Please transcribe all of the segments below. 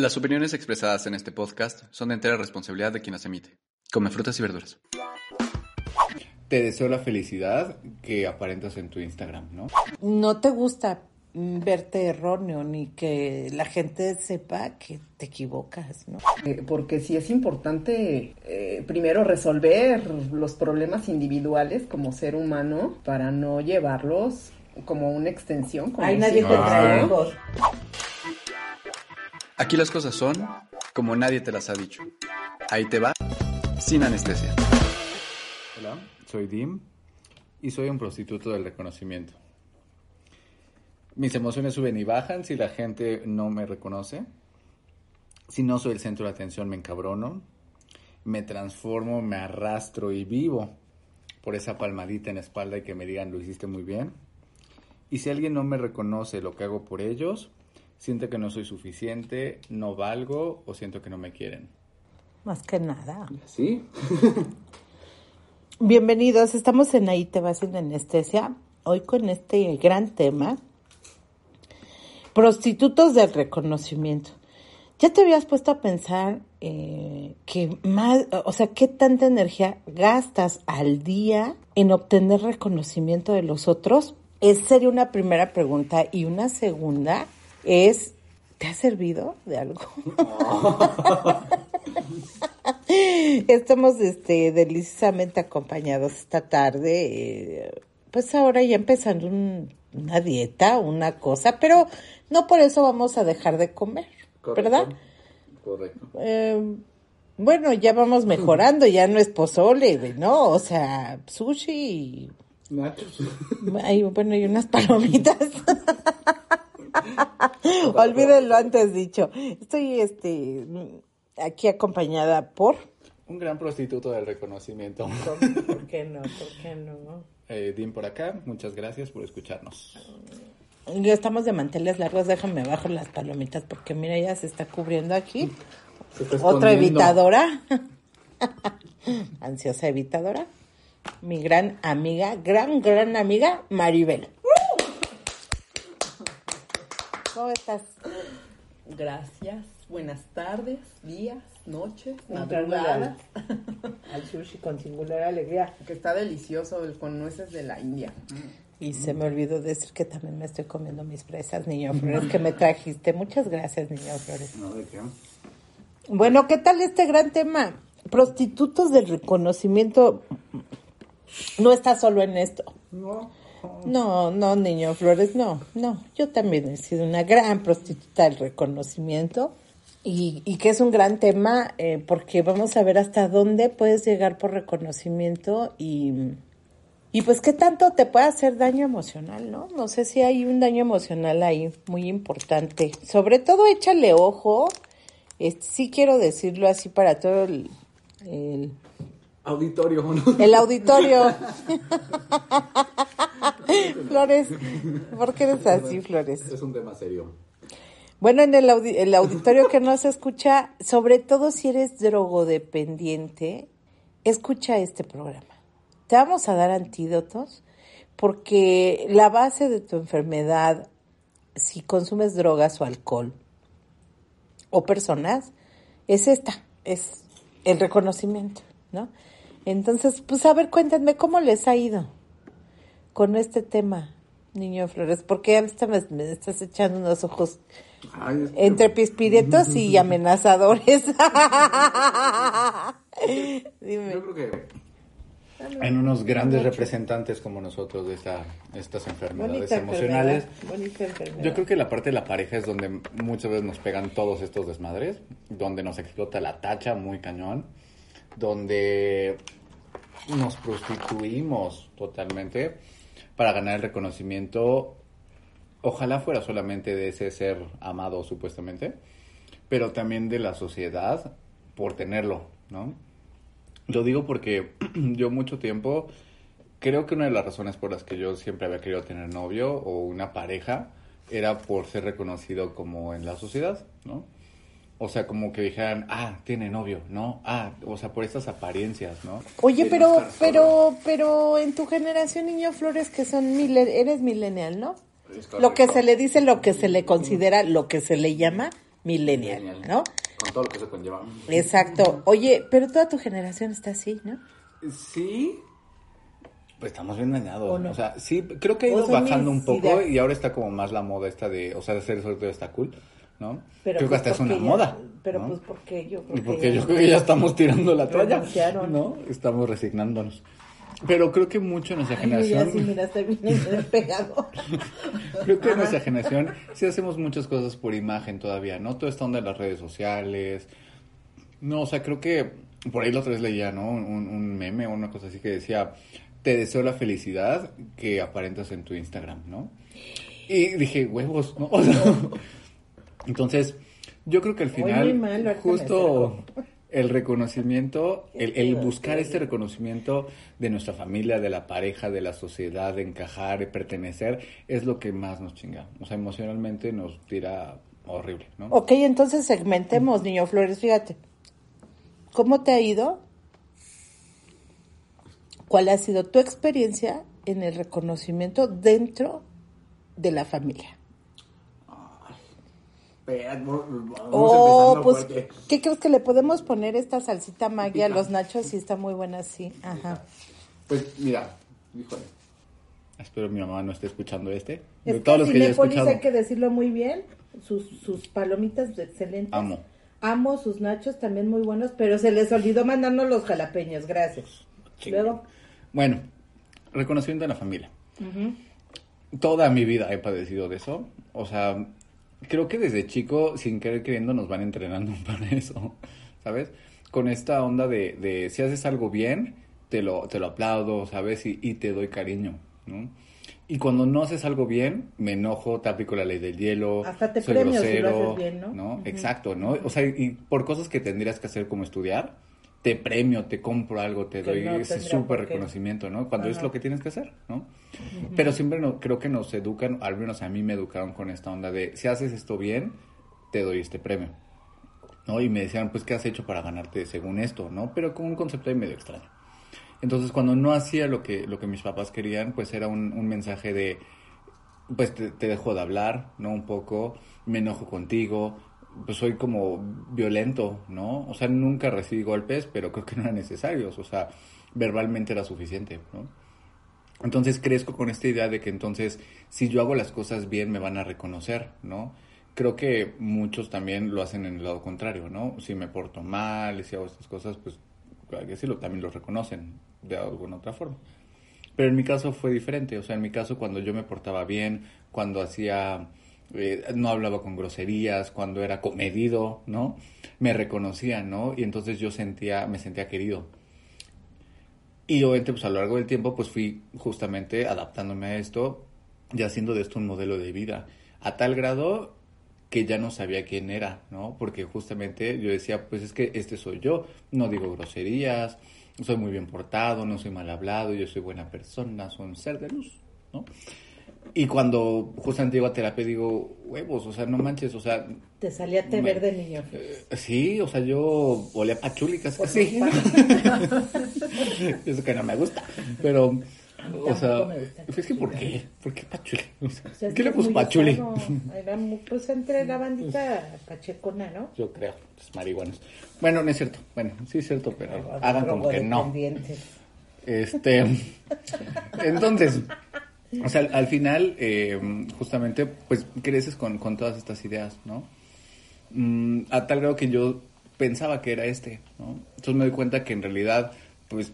Las opiniones expresadas en este podcast son de entera responsabilidad de quien las emite. Come frutas y verduras. Te deseo la felicidad que aparentas en tu Instagram, ¿no? No te gusta verte erróneo ni que la gente sepa que te equivocas, ¿no? Eh, porque sí es importante eh, primero resolver los problemas individuales como ser humano para no llevarlos como una extensión. Como Ay, nadie te trae hijos. Aquí las cosas son como nadie te las ha dicho. Ahí te va, sin anestesia. Hola, soy Dim y soy un prostituto del reconocimiento. Mis emociones suben y bajan si la gente no me reconoce. Si no soy el centro de atención me encabrono. Me transformo, me arrastro y vivo por esa palmadita en la espalda y que me digan lo hiciste muy bien. Y si alguien no me reconoce lo que hago por ellos, siento que no soy suficiente, no valgo o siento que no me quieren. Más que nada. ¿Sí? Bienvenidos, estamos en Ahí te va sin anestesia. Hoy con este gran tema, prostitutos del reconocimiento. ¿Ya te habías puesto a pensar eh, que más, o sea, qué tanta energía gastas al día en obtener reconocimiento de los otros? Esa sería una primera pregunta. Y una segunda es, ¿te ha servido de algo? Estamos este, deliciosamente acompañados esta tarde. eh, pues ahora ya empezando un- una dieta, una cosa, pero no por eso vamos a dejar de comer, ¿verdad? Correcto. Eh, bueno, ya vamos mejorando, ya no es pozole, güey, ¿no? O sea, sushi y Nachos. Bueno, y unas palomitas. Olvídenlo antes dicho. Estoy este aquí acompañada por Un gran prostituto del reconocimiento. ¿Por qué no? ¿Por qué no? Eh, Dim por acá, muchas gracias por escucharnos. Ya estamos de manteles largos, déjame bajo las palomitas porque mira, ya se está cubriendo aquí. Otra evitadora. Ansiosa evitadora. Mi gran amiga, gran, gran amiga, Maribel. ¿Cómo estás? Gracias, buenas tardes, días, noches, madrugadas. Al sushi con singular alegría. Que está delicioso el con nueces de la India. Y se me olvidó decir que también me estoy comiendo mis fresas, niño Flores, que me trajiste. Muchas gracias, niño Flores. No, ¿de qué? Bueno, ¿qué tal este gran tema? Prostitutos del reconocimiento. No está solo en esto. No. No, no, niño Flores, no, no. Yo también he sido una gran prostituta del reconocimiento y, y que es un gran tema eh, porque vamos a ver hasta dónde puedes llegar por reconocimiento y, y pues qué tanto te puede hacer daño emocional, ¿no? No sé si hay un daño emocional ahí muy importante. Sobre todo échale ojo, este, sí quiero decirlo así para todo el- el Auditorio, ¿no? el auditorio. Flores, ¿por qué eres así, Flores? Es un tema serio. Bueno, en el, audi- el auditorio que no se escucha, sobre todo si eres drogodependiente, escucha este programa. Te vamos a dar antídotos porque la base de tu enfermedad, si consumes drogas o alcohol o personas, es esta, es el reconocimiento, ¿no? Entonces, pues a ver, cuéntenme cómo les ha ido con este tema, niño Flores, porque ahorita me, me estás echando unos ojos Ay, es que- entre pispiretos y amenazadores. Dime. Yo creo que en unos grandes representantes como nosotros de esta, estas enfermedades Bonita emocionales, enfermedad, bonita enfermedad. yo creo que la parte de la pareja es donde muchas veces nos pegan todos estos desmadres, donde nos explota la tacha muy cañón, donde nos prostituimos totalmente para ganar el reconocimiento. Ojalá fuera solamente de ese ser amado supuestamente, pero también de la sociedad por tenerlo, ¿no? Lo digo porque yo mucho tiempo creo que una de las razones por las que yo siempre había querido tener novio o una pareja era por ser reconocido como en la sociedad, ¿no? O sea, como que dijeran, ah, tiene novio, ¿no? Ah, o sea, por estas apariencias, ¿no? Oye, De pero, no pero, pero en tu generación, niño Flores, que son milen, eres millennial, ¿no? Lo que se le dice, lo que se le considera, lo que se le llama millennial, ¿no? Con todo lo que se conlleva. Exacto. Oye, pero toda tu generación está así, ¿no? Sí. Pues estamos bien dañados. ¿O no? O sea, sí, creo que ha ido bajando un poco y ahora está como más la moda esta de, o sea, de ser soltero está cool, ¿no? Pero creo que pues hasta es una ya- moda. Pero ¿no? pues porque yo creo que yo creo que ya estamos tirando la toalla. ¿no? Estamos resignándonos. Pero creo que mucho en nuestra Ay, generación, sí, mira, estoy bien despegado. creo que en nuestra generación sí hacemos muchas cosas por imagen todavía, ¿no? Toda esta onda de las redes sociales. No, o sea, creo que por ahí la otra vez leía, ¿no? Un, un meme o una cosa así que decía, te deseo la felicidad que aparentas en tu Instagram, ¿no? Y dije, huevos, ¿no? O sea, entonces, yo creo que al final, mal, justo el reconocimiento, el, buscar este reconocimiento de nuestra familia, de la pareja, de la sociedad, de encajar, de pertenecer, es lo que más nos chinga. O sea, emocionalmente nos tira horrible, ¿no? Ok, entonces segmentemos, niño Flores, fíjate. ¿Cómo te ha ido? ¿Cuál ha sido tu experiencia en el reconocimiento dentro de la familia? Oh, pues, ¿qué crees que le podemos poner esta salsita magia a los nachos? Y está muy buena así. Ajá. Pues mira, híjole. Espero mi mamá no esté escuchando este. Es De que todos los que he escuchado. hay que decirlo muy bien. Sus, sus palomitas excelentes. Amo. Amo sus nachos también muy buenos, pero se les olvidó mandarnos los jalapeños. Gracias. Luego. Bueno, reconocimiento de la familia. Toda mi vida he padecido de eso. O sea, creo que desde chico, sin querer queriendo, nos van entrenando para eso. ¿Sabes? Con esta onda de, de si haces algo bien, te lo, te lo aplaudo, ¿sabes? Y, y te doy cariño, ¿no? Y cuando no haces algo bien, me enojo, te aplico la ley del hielo, Hasta te soy premio si lo grosero, haces bien, ¿no? Exacto, ¿no? O sea, y por cosas que tendrías que hacer como estudiar, te premio, te compro algo, te doy no ese súper reconocimiento, ¿no? Cuando es lo que tienes que hacer, ¿no? Pero siempre no, creo que nos educan, al menos a mí me educaron con esta onda de, si haces esto bien, te doy este premio, ¿no? Y me decían, pues, ¿qué has hecho para ganarte según esto, ¿no? Pero con un concepto ahí medio extraño. Entonces, cuando no hacía lo que, lo que mis papás querían, pues era un, un mensaje de, pues te, te dejo de hablar, ¿no? Un poco, me enojo contigo, pues soy como violento, ¿no? O sea, nunca recibí golpes, pero creo que no eran necesarios, o sea, verbalmente era suficiente, ¿no? Entonces crezco con esta idea de que entonces, si yo hago las cosas bien, me van a reconocer, ¿no? Creo que muchos también lo hacen en el lado contrario, ¿no? Si me porto mal, si hago estas cosas, pues, claro que sí, lo, también lo reconocen de alguna otra forma. Pero en mi caso fue diferente, o sea, en mi caso cuando yo me portaba bien, cuando hacía, eh, no hablaba con groserías, cuando era comedido, ¿no? Me reconocían, ¿no? Y entonces yo sentía, me sentía querido. Y obviamente, pues a lo largo del tiempo, pues fui justamente adaptándome a esto y haciendo de esto un modelo de vida. A tal grado que ya no sabía quién era, ¿no? Porque justamente yo decía, pues es que este soy yo, no digo groserías, soy muy bien portado, no soy mal hablado, yo soy buena persona, soy un ser de luz, ¿no? Y cuando justamente llego a terapia digo, huevos, o sea, no manches, o sea, Te salía té Me- verde, niño. eh, sí, o sea, yo olía a pachuli casi. Eso que no me gusta, pero, o sea, el es que ¿por qué? ¿Por qué pachuli? O sea, O sea, es ¿Qué le puso pachuli? Era muy- pues entre la bandita pachecona, ¿no? Yo creo, pues marihuanos. Bueno, no es cierto. Bueno, sí es cierto, pero hagan como que no. Este, entonces, o sea, al, al final, eh, justamente, pues creces con, con todas estas ideas, ¿no? Mm, a tal grado que yo pensaba que era este, ¿no? Entonces me doy cuenta que en realidad, pues,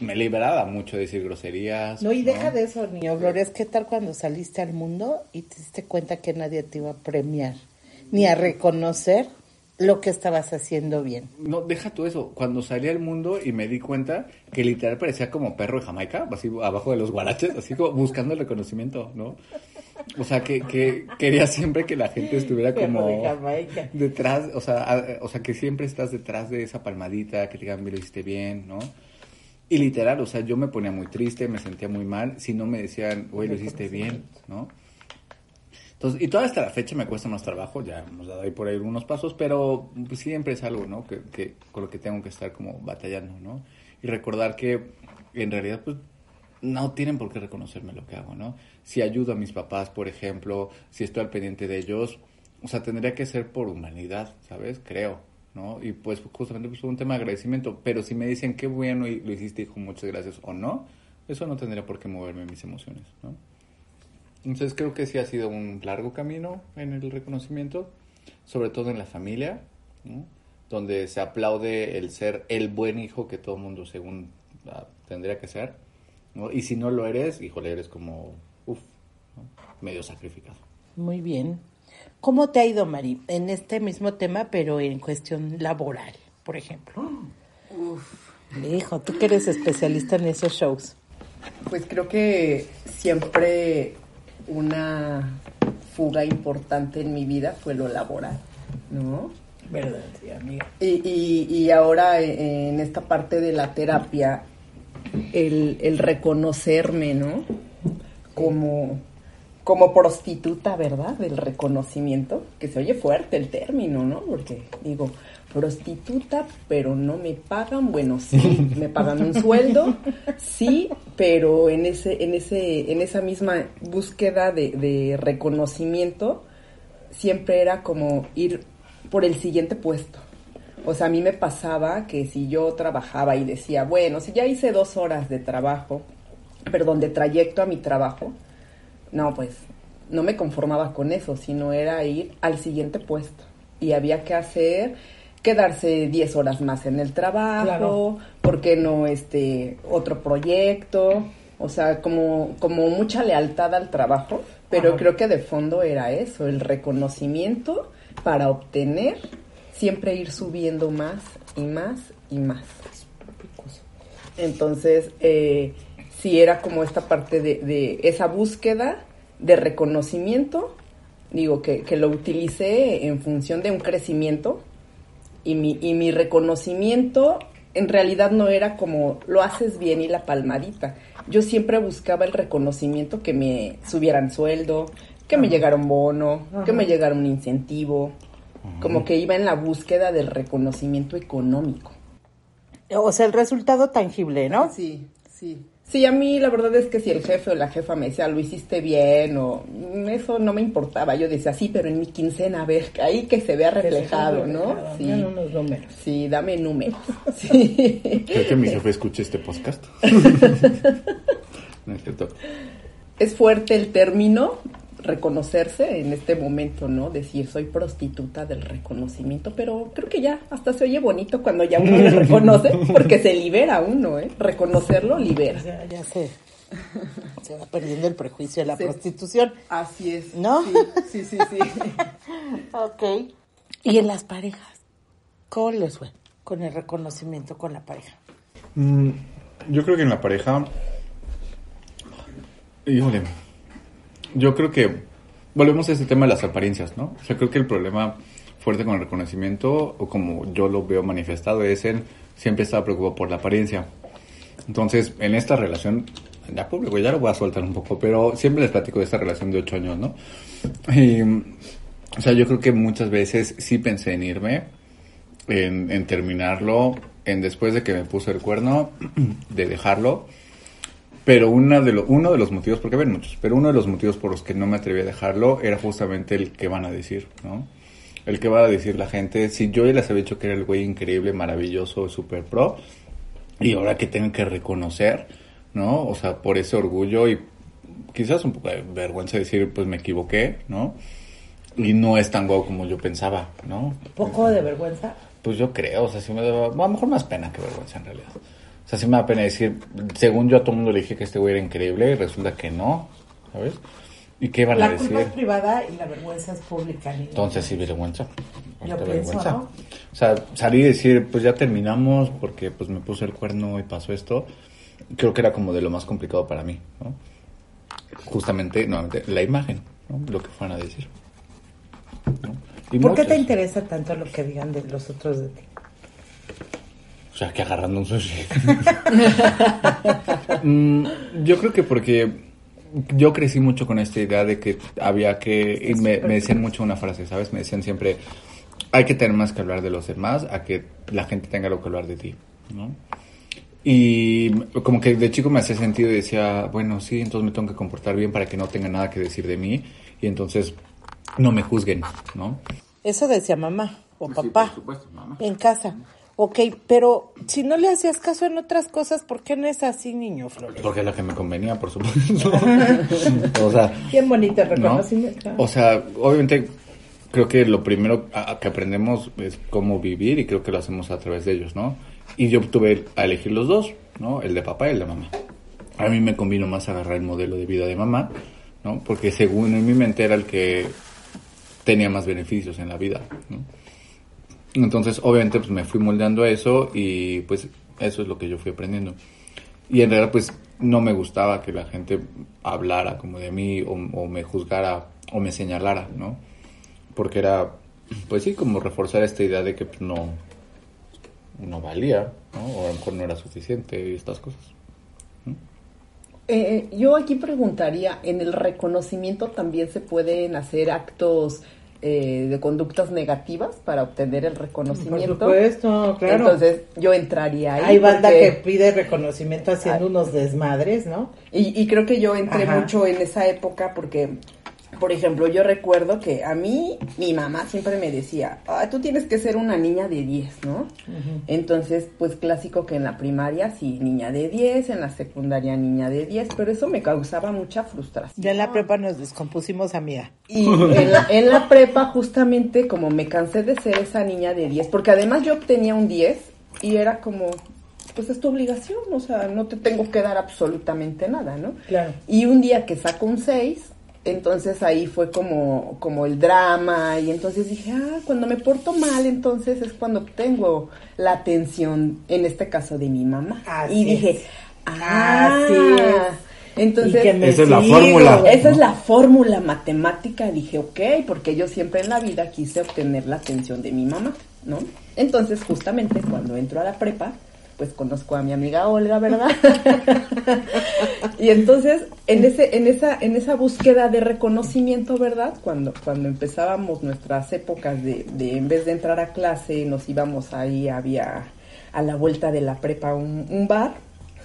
me liberaba mucho de decir groserías. No, y deja de eso, niño Flores. ¿Qué tal cuando saliste al mundo y te diste cuenta que nadie te iba a premiar ni a reconocer lo que estabas haciendo bien? No, deja tú eso. Cuando salí al mundo y me di cuenta que literal parecía como perro de Jamaica, así abajo de los guaraches, así como buscando el reconocimiento, ¿no? O sea, que, que quería siempre que la gente estuviera como de Jamaica. detrás, o sea, a- o sea, que siempre estás detrás de esa palmadita, que te digan, me lo hiciste bien, ¿no? Y literal, o sea, yo me ponía muy triste, me sentía muy mal, si no me decían, güey, lo hiciste bien, ¿no? Entonces, y toda hasta la fecha me cuesta más trabajo, ya hemos dado ahí por ahí algunos pasos, pero pues, siempre es algo, ¿no? Que, que con lo que tengo que estar como batallando, ¿no? Y recordar que en realidad, pues, no tienen por qué reconocerme lo que hago, ¿no? Si ayudo a mis papás, por ejemplo, si estoy al pendiente de ellos, o sea, tendría que ser por humanidad, ¿sabes? Creo, ¿no? Y pues justamente pues, un tema de agradecimiento, pero si me dicen qué bueno y lo hiciste, hijo, muchas gracias, o no, eso no tendría por qué moverme mis emociones, ¿no? Entonces creo que sí ha sido un largo camino en el reconocimiento, sobre todo en la familia, ¿no? donde se aplaude el ser el buen hijo que todo mundo según ah, tendría que ser, ¿no? Y si no lo eres, híjole, eres como, uff, medio sacrificado. Muy bien. ¿Cómo te ha ido, Mari, en este mismo tema, pero en cuestión laboral, por ejemplo? Hijo, tú que eres especialista en esos shows. Pues creo que siempre una fuga importante en mi vida fue lo laboral, ¿no? ¿Verdad, sí, amiga? Y, y, y ahora eh, en esta parte de la terapia, el, el reconocerme, ¿no? Como, como prostituta, ¿verdad? Del reconocimiento, que se oye fuerte el término, ¿no? Porque digo, prostituta, pero no me pagan, bueno, sí, me pagan un sueldo, sí, pero en ese, en ese, en esa misma búsqueda de, de reconocimiento, siempre era como ir por el siguiente puesto. O sea, a mí me pasaba que si yo trabajaba y decía, bueno, si ya hice dos horas de trabajo, perdón, de trayecto a mi trabajo, no, pues no me conformaba con eso, sino era ir al siguiente puesto. Y había que hacer, quedarse 10 horas más en el trabajo, Claro. ¿por qué no este otro proyecto? O sea, como, como mucha lealtad al trabajo, pero Ajá. creo que de fondo era eso, el reconocimiento para obtener, siempre ir subiendo más y más y más. Entonces, eh, sí era como esta parte de, de esa búsqueda de reconocimiento, digo, que, que lo utilicé en función de un crecimiento y mi, y mi reconocimiento en realidad no era como lo haces bien y la palmadita. Yo siempre buscaba el reconocimiento que me subieran sueldo, que me llegara un bono, que me llegara un incentivo, como que iba en la búsqueda del reconocimiento económico. O sea, el resultado tangible, ¿no? Sí, sí. Sí, a mí la verdad es que si el jefe o la jefa me decía, lo hiciste bien, o mm, eso no me importaba. Yo decía, sí, pero en mi quincena, a ver, ahí que se vea reflejado, ¿no? Sí, Dame unos números. sí, dame números. Sí. Creo que mi jefe escuche este podcast. no es cierto. Es fuerte el término reconocerse en este momento, ¿no? Decir, soy prostituta del reconocimiento, pero creo que ya hasta se oye bonito cuando ya uno le reconoce, porque se libera uno, ¿eh? Reconocerlo libera. Ya, ya se, se va perdiendo el prejuicio de la Sí. prostitución. Así es. ¿No? Sí, sí, sí. Ok. ¿Y en las parejas? ¿Cómo les fue con el reconocimiento con la pareja? Mm, yo creo que en la pareja. Híjole. Yo creo que. Volvemos a ese tema de las apariencias, ¿no? O sea, creo que el problema fuerte con el reconocimiento, o como yo lo veo manifestado, es en siempre estaba preocupado por la apariencia. Entonces, en esta relación, ya público, ya lo voy a soltar un poco, pero siempre les platico de esta relación de ocho años, ¿no? Y, o sea, yo creo que muchas veces sí pensé en irme, en, en terminarlo, en después de que me puso el cuerno, de dejarlo. Pero una de lo- uno de los motivos, porque ven muchos, pero uno de los motivos por los que no me atreví a dejarlo era justamente el que van a decir, ¿no? El que va a decir la gente, si yo ya les había dicho que era el güey increíble, maravilloso, super pro, y ahora que tengo que reconocer, ¿no? O sea, por ese orgullo y quizás un poco de vergüenza decir, pues me equivoqué, ¿no? Y no es tan guau como yo pensaba, ¿no? ¿Poco de vergüenza? Pues yo creo, o sea, sí me da, a lo mejor más pena que vergüenza en realidad. O sea, sí me da pena decir, según yo a todo el mundo le dije que este güey era increíble y resulta que no, ¿sabes? ¿Y qué a La decir? culpa es privada y la vergüenza es pública. niña. Entonces sí, vergüenza. Yo pienso, ¿no? O sea, salir y decir, pues ya terminamos porque pues me puse el cuerno y pasó esto, creo que era como de lo más complicado para mí, ¿no? justamente, nuevamente, la imagen, ¿no? lo que fueran a decir. ¿Por qué te interesa tanto lo que digan de los otros de ti? O sea, que agarrando un sushi. Mm, yo creo que porque yo crecí mucho con esta idea de que había que... Y me, me decían mucho una frase, ¿sabes? Me decían siempre, hay que tener más que hablar de los demás a que la gente tenga lo que hablar de ti, ¿no? Y como que de chico me hacía sentido y decía, bueno, sí, entonces me tengo que comportar bien para que no tenga nada que decir de mí y entonces no me juzguen, ¿no? Eso decía mamá o Sí, papá por supuesto, mamá. en casa. Ok, pero si no le hacías caso en otras cosas, ¿por qué no es así, niño Flores? Porque es la que me convenía, por supuesto. o sea, Bien bonito el ¿no? reconocimiento. O sea, obviamente creo que lo primero que aprendemos es cómo vivir y creo que lo hacemos a través de ellos, ¿no? Y yo tuve a elegir los dos, ¿no? El de papá y el de mamá. A mí me convino más agarrar el modelo de vida de mamá, ¿no? Porque según en mi mente era el que tenía más beneficios en la vida, ¿no? Entonces, obviamente, pues me fui moldeando a eso y pues eso es lo que yo fui aprendiendo. Y en realidad, pues no me gustaba que la gente hablara como de mí o, me juzgara o me señalara, ¿no? Porque era, pues sí, como reforzar esta idea de que pues, no, no valía, ¿no? O a lo mejor no era suficiente y estas cosas. Eh, yo aquí preguntaría, ¿en el reconocimiento también se pueden hacer actos eh, de conductas negativas para obtener el Por reconocimiento? supuesto, claro. Entonces yo entraría ahí. Hay banda porque- que pide reconocimiento haciendo unos desmadres, ¿no? Y, y creo que yo entré Ajá. mucho en esa época porque, por ejemplo, yo recuerdo que a mí, mi mamá siempre me decía, "Ay, tú tienes que ser una niña de 10, ¿no? Entonces, pues clásico que en la primaria sí, niña de 10, en la secundaria niña de 10, pero eso me causaba mucha frustración. Ya en la prepa nos descompusimos, amiga. Y en la, en la prepa, justamente, como me cansé de ser esa niña de 10, porque además yo obtenía un 10 y era como, pues es tu obligación, o sea, no te tengo que dar absolutamente nada, ¿no? Claro. Y un día que saco un 6, entonces ahí fue como, como el drama, y entonces dije, ah, cuando me porto mal, entonces es cuando obtengo la atención, en este caso de mi mamá. Así y dije, es. ah, es. entonces... Esa es la fórmula. Esa es la fórmula matemática. Dije, ok, porque yo siempre en la vida quise obtener la atención de mi mamá, ¿no? Entonces, justamente cuando entro a la prepa, pues conozco a mi amiga Olga, ¿verdad? y entonces, en ese, en esa, en esa búsqueda de reconocimiento, ¿verdad? Cuando, cuando empezábamos nuestras épocas de, de en vez de entrar a clase, nos íbamos ahí, había a la vuelta de la prepa un, un bar.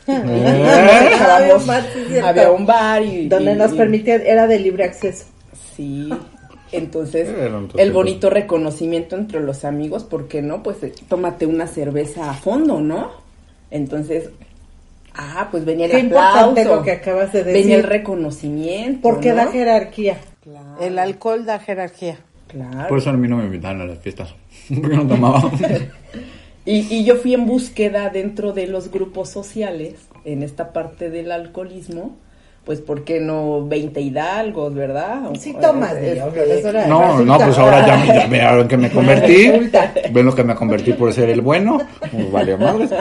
Echábamos- Había un bar, sí, había un bar y Donde y- nos permitía, era de libre acceso. Sí. Entonces, el bonito reconocimiento entre los amigos, ¿por qué no? Pues eh, tómate una cerveza a fondo, ¿no? Entonces, ah, pues venía el Qué importante aplauso. lo que acabas de decir. Venía el reconocimiento. Porque ¿no? da jerarquía. Claro. El alcohol da jerarquía. Claro. Por eso a mí no me invitaban a las fiestas. Porque no tomaba. Y, y yo fui en búsqueda dentro de los grupos sociales, en esta parte del alcoholismo, pues, ¿por qué no 20 hidalgos, verdad? Sí tomas, este, No, no, pues ahora ya, ya vieron que me convertí. Ven lo que me convertí por ser el bueno. Pues vale madres.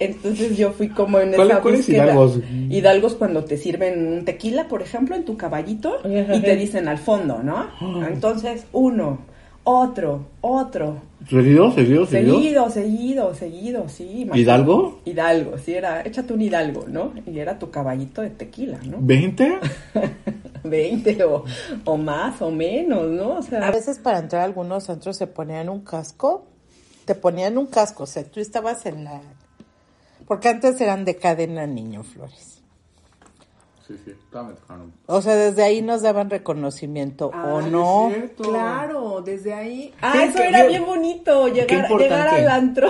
Entonces yo fui como en ¿Cuál- esa cuáles búsqueda. hidalgos? Hidalgos cuando te sirven un tequila, por ejemplo, en tu caballito y te dicen al fondo, ¿no? Entonces, uno, otro, otro, ¿Seguido? ¿Seguido? ¿Seguido? seguido, seguido, seguido, sí. imagínate. ¿Hidalgo? Hidalgo, sí, era, échate un hidalgo, ¿no? Y era tu caballito de tequila, ¿no? ¿20? 20 o, o más o menos, ¿no? O sea, A veces para entrar a algunos centros se ponían un casco, te ponían un casco, o sea, tú estabas en la... Porque antes eran de cadena niño Flores. Sí, sí, estaba me tocaron. O sea, desde ahí nos daban reconocimiento Ah, o no. Claro, desde ahí. Ah, Sí, eso que era yo- bien bonito, llegar, llegar al antro.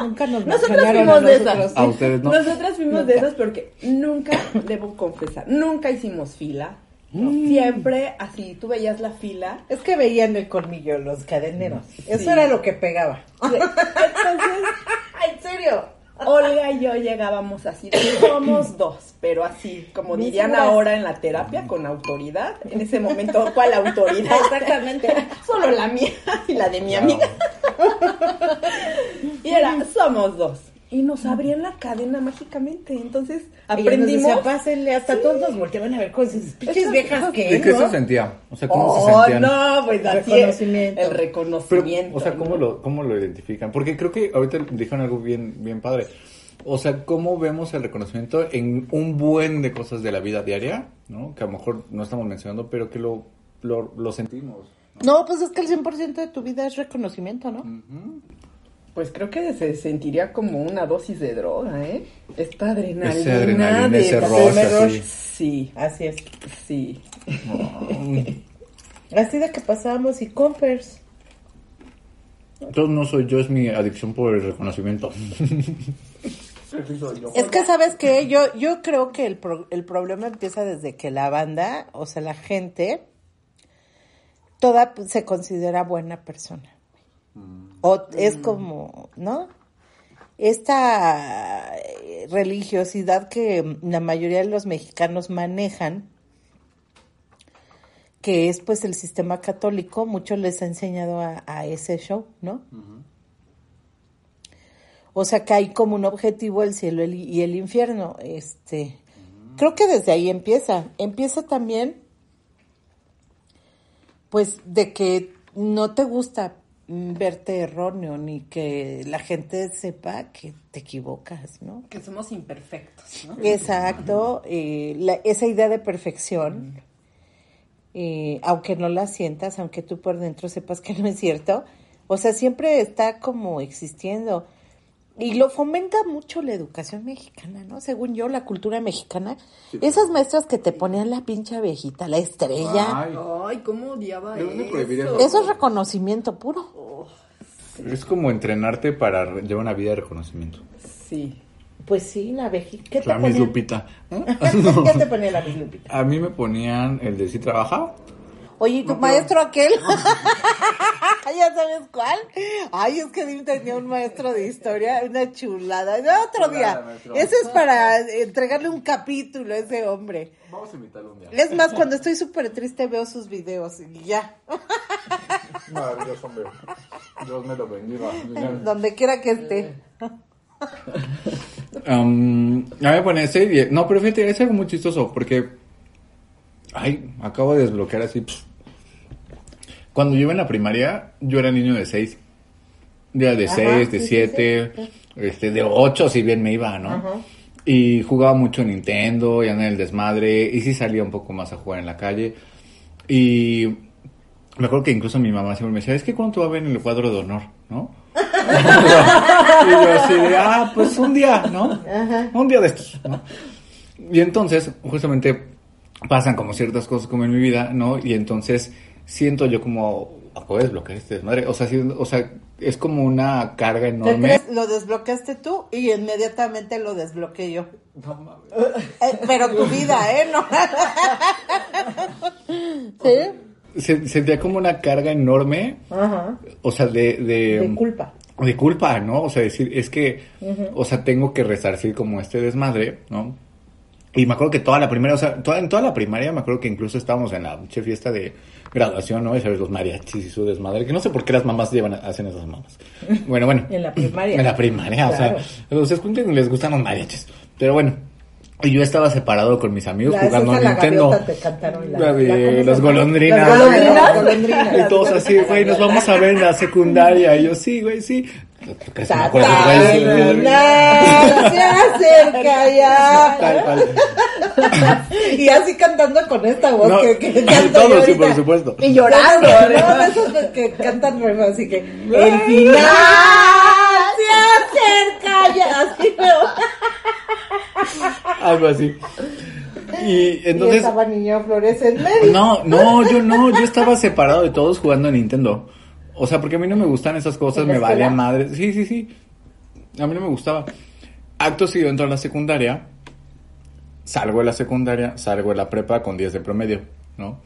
Nunca nos Nosotras fuimos a de esas. A ustedes no. Nosotras fuimos de esas porque nunca, debo confesar, nunca hicimos fila. No, Siempre así, tú veías la fila. Es que veían el colmillo los cadeneros. Eso Sí. era lo que pegaba. Entonces, ¿En serio? Olga y yo llegábamos así, somos dos, pero así, como Mis dirían horas. ahora en la terapia, con autoridad. En ese momento, ¿cuál autoridad? Exactamente. Solo la mía y la de mi amiga. y era, somos dos. Y nos abrían la cadena mágicamente. Entonces aprendimos. decía, pásenle, hasta todos nos volteaban a ver con sus pinches viejas que, ¿De qué ¿no? se sentía? O sea, ¿cómo se Oh, sentían? no, pues así Reconocimiento. El Pero, reconocimiento. o sea, ¿cómo ¿no? lo, ¿cómo lo identifican? Porque creo que ahorita dijeron algo bien, bien padre. O sea, ¿cómo vemos el reconocimiento en un buen de cosas de la vida diaria? ¿no? Que a lo mejor no estamos mencionando, pero que lo, lo, lo sentimos. No, pues es que el 100% de tu vida es reconocimiento, ¿no? Pues creo que se sentiría como una dosis de droga, ¿eh? Esta adrenalina. Ese adrenalina, de ese primer rush, así. Sí, Así es. sí. Así de que pasábamos y compers. Entonces no soy yo, es mi adicción por el reconocimiento. Es que, ¿sabes qué? Yo, yo creo que el, pro- el problema empieza desde que la banda, o sea, la gente, toda se considera buena persona. O es como, ¿no? Esta eh, religiosidad que la mayoría de los mexicanos manejan, que es pues el sistema católico, mucho les ha enseñado a, a ese show, ¿no? O sea que hay como un objetivo el cielo el- y el infierno. Este, creo que desde ahí empieza. Empieza también, pues, de que no te gusta mm, verte erróneo ni que la gente sepa que te equivocas, ¿no? Que somos imperfectos, ¿no? Exacto, eh, la- esa idea de perfección, eh, aunque no la sientas, aunque tú por dentro sepas que no es cierto, o sea, siempre está como existiendo. Y lo fomenta mucho la educación mexicana, ¿no? Según yo, la cultura mexicana. Esas maestras que te ponían la pinche abejita, la estrella. Ay, Ay, cómo odiaba eso. eso. Es reconocimiento puro. es como entrenarte para llevar una vida de reconocimiento. Sí. Pues sí, la abejita. ¿Qué te La Miss? Lupita. ¿eh? ¿Qué te ponía la Miss Lupita? A mí me ponían el de si trabaja. Oye, ¿y tu maestro aquel? ¿Ya sabes cuál? Ay, es que Dim tenía un maestro de historia, una chulada. No, otro Chulada, día. Ese es para entregarle un capítulo a ese hombre. Vamos a invitarlo un día. Es más, cuando estoy súper triste veo sus videos y ya. Maravilloso hombre. Dios me lo bendiga. Donde quiera que esté. Um, a me pone serie. No, pero fíjate, es algo muy chistoso porque. Ay, acabo de desbloquear así. pf. Cuando yo iba en la primaria, yo era niño de 6. Ya de Ajá, 6, de sí, sí, 7, este, de 8 si bien me iba, ¿no? Y jugaba mucho Nintendo, ya en el desmadre, y sí salía un poco más a jugar en la calle. Y me acuerdo que incluso mi mamá siempre me decía, es que cuánto va a ver en el cuadro de honor, ¿no? y yo así de, ah, pues un día, ¿no? Un día de estos, ¿no? Y entonces, justamente, pasan como ciertas cosas como en mi vida, ¿no? Y entonces siento yo como, acabo de desbloquear este desmadre. O sea, sí, o sea, es como una carga ¿Te enorme. Lo desbloqueaste tú y inmediatamente lo desbloqueé yo. No mames. Eh, pero tu vida, ¿eh? No. ¿Sí? Se- sentía como una carga enorme, Ajá. o sea, de... De, De culpa. de culpa, ¿no? O sea, decir, es que, o sea, tengo que resarcir como este desmadre, ¿no? Y me acuerdo que toda la primera, o sea, toda, en toda la primaria me acuerdo que incluso estábamos en la fiesta de graduación, ¿no? Y sabes, los mariachis y su desmadre, que no sé por qué las mamás llevan, hacen esas mamás. Bueno, bueno. En la primaria. En la primaria, Claro. o sea, los escuchen les gustan los mariachis. Pero bueno, y yo estaba separado con mis amigos La jugando a la Nintendo. Cantaron la- La de la- ¿cómo se las golondrinas. Las golondrinas. Y todos así, güey, nos vamos a ver en la secundaria. Y yo, sí, güey, sí. Se me acuerdo, güey, se acerca ya. Tal cual. Y así cantando con esta voz No, que, que canto todo, sí, por supuesto. Y llorando, ¿no? Esos que cantan re así que el final se acerca ya. Así, pero... Algo así. Y y entonces, estaba niño Flores en medio. no, no, yo no, yo estaba separado de todos jugando a Nintendo. O sea, porque a mí no me gustan esas cosas, ¿En la me vale madre. Sí, sí, sí. A mí no me gustaba. Acto seguido entro a la secundaria, salgo de la secundaria, salgo de la prepa con 10 de promedio, ¿no?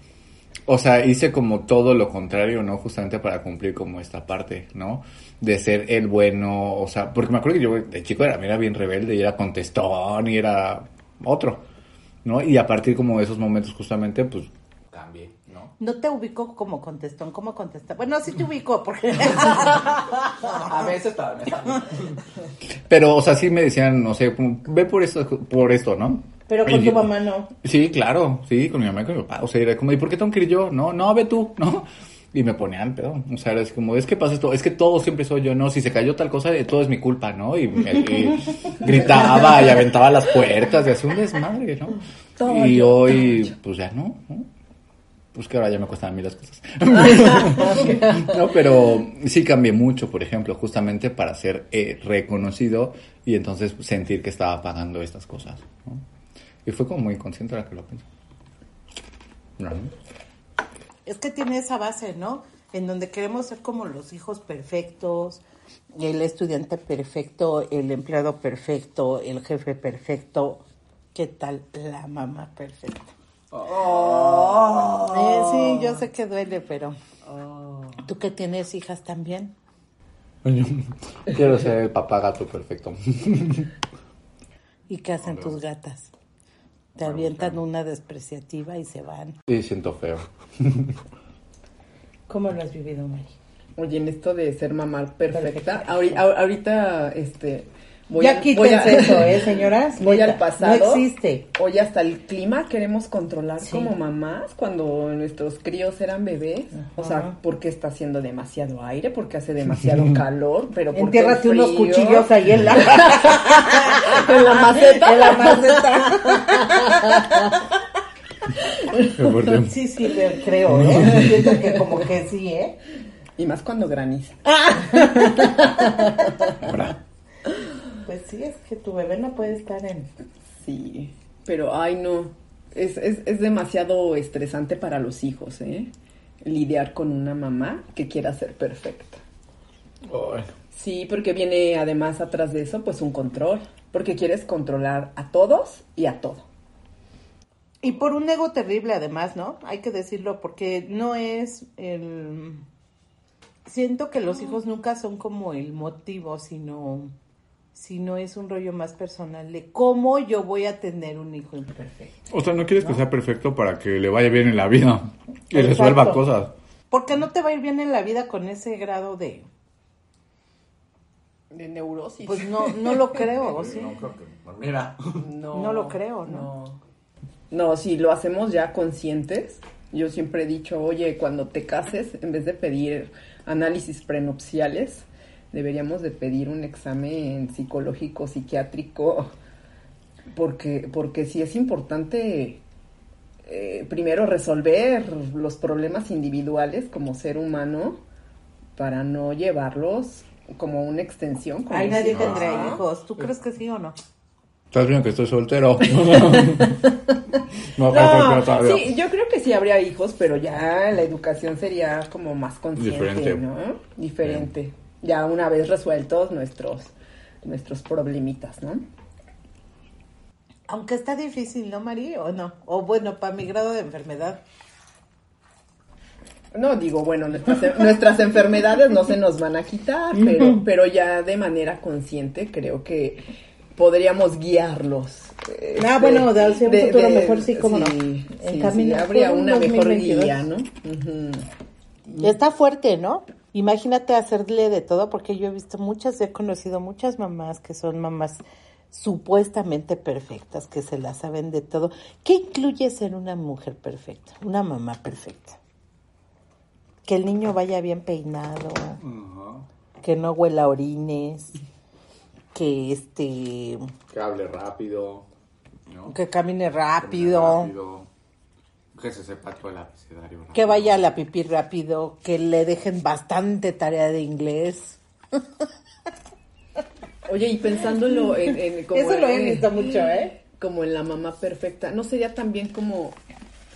O sea, hice como todo lo contrario, ¿no? Justamente para cumplir como esta parte, ¿no? De ser el bueno, o sea, porque me acuerdo que yo de chico era, era bien rebelde y era contestón y era otro, ¿no? Y a partir como de esos momentos justamente, pues cambié, ¿no? No te ubico como contestón, ¿cómo contesta? Bueno, sí te ubico, porque... A veces sale. Pero, o sea, sí me decían, no sé, como, ve por esto, por esto, ¿no? Pero con Y tu yo- mamá no. Sí, claro, sí, con mi mamá y con mi papá. O sea, era como, ¿y por qué tengo que ir yo? No, no, ve tú, ¿no? Y me ponían pedo. O sea, era así como, es que pasa esto, es que todo siempre soy yo, ¿no? Si se cayó tal cosa, eh, todo es mi culpa, ¿no? Y, me- y gritaba y aventaba las puertas y hacía un desmadre, ¿no? Todo y yo, hoy, pues ya no, ¿no? Pues que ahora ya me cuestan a mí las cosas. no, pero sí cambié mucho, por ejemplo, justamente para ser eh, reconocido y entonces sentir que estaba pagando estas cosas, ¿no? Y fue como muy consciente ahora que lo pienso. No. Es que tiene esa base, ¿no? En donde queremos ser como los hijos perfectos, el estudiante perfecto, el empleado perfecto, el jefe perfecto. ¿Qué tal la mamá perfecta? Eh, sí, yo sé que duele, pero... ¿Tú que tienes hijas también? Quiero ser el papá gato perfecto. ¿Y qué hacen tus gatas? Te avientan una despreciativa y se van. Sí, siento feo. ¿Cómo lo has vivido, Mari? Oye, en esto de ser mamá perfecta, ahori- ahor- ahorita, este, voy ya a- quítense voy a- eso, ¿eh, señoras? Voy Neta, al pasado. No existe. Oye, hasta el clima queremos controlar Sí. como mamás cuando nuestros críos eran bebés. O sea, porque está haciendo demasiado aire, porque hace demasiado calor, pero porque Entiérrate unos cuchillos ahí en la, en la maceta. en la maceta. Sí, sí, le creo, ¿eh? Siento que como que sí, ¿eh? Y más cuando graniza. Pues sí, es que tu bebé no puede estar en... Sí, pero ay no, es, es, es demasiado estresante para los hijos, ¿eh? Lidiar con una mamá que quiera ser perfecta. Sí, porque viene además atrás de eso pues un control, porque quieres controlar a todos y a todo. Y por un ego terrible además, ¿no? Hay que decirlo porque no es el... Siento que los hijos nunca son como el motivo, sino, sino es un rollo más personal de cómo yo voy a tener un hijo imperfecto. O sea, no quieres que sea perfecto para que le vaya bien en la vida y Exacto. resuelva cosas. Porque no te va a ir bien en la vida con ese grado de... De neurosis. Pues no, no lo creo, ¿o sí? Mira. no, no lo creo, ¿no? No, No, si lo hacemos ya conscientes, yo siempre he dicho, oye, cuando te cases, en vez de pedir análisis prenupciales, deberíamos de pedir un examen psicológico, psiquiátrico, porque, porque sí es importante eh, primero resolver los problemas individuales como ser humano para no llevarlos como una extensión. Ay, los nadie hijos, tendrá hijos. ¿Tú crees que sí o no? ¿Estás viendo que estoy soltero? no, No, sí, yo creo que sí habría hijos, pero ya la educación sería como más consciente, Diferente. ¿no? Diferente. Ya una vez resueltos nuestros nuestros problemitas, ¿no? Aunque está difícil, ¿no, Mari? ¿O no? O bueno, para mi grado de enfermedad. No digo, bueno, nuestras, nuestras enfermedades no se nos van a quitar, pero, pero ya de manera consciente creo que podríamos guiarlos. Ah, este, bueno, de hacia un futuro mejor, sí, cómo no. sí, En sí, camino sí, habría un una mejor 2022. guía, ¿no? Ujú. Está fuerte, ¿no? Imagínate hacerle de todo, porque yo he visto muchas, he conocido muchas mamás que son mamás supuestamente perfectas, que se la saben de todo. ¿Qué incluye ser una mujer perfecta, una mamá perfecta? Que el niño vaya bien peinado, que no huela orines, que este, Que hable rápido, ¿no? que camine rápido. Que se sepa todo el abecedario. que vaya a la pipí rápido, que le dejen bastante tarea de inglés. Oye, y pensándolo en, en como Eso lo he en- visto mucho, ¿eh? Como en la mamá perfecta, ¿no sería también como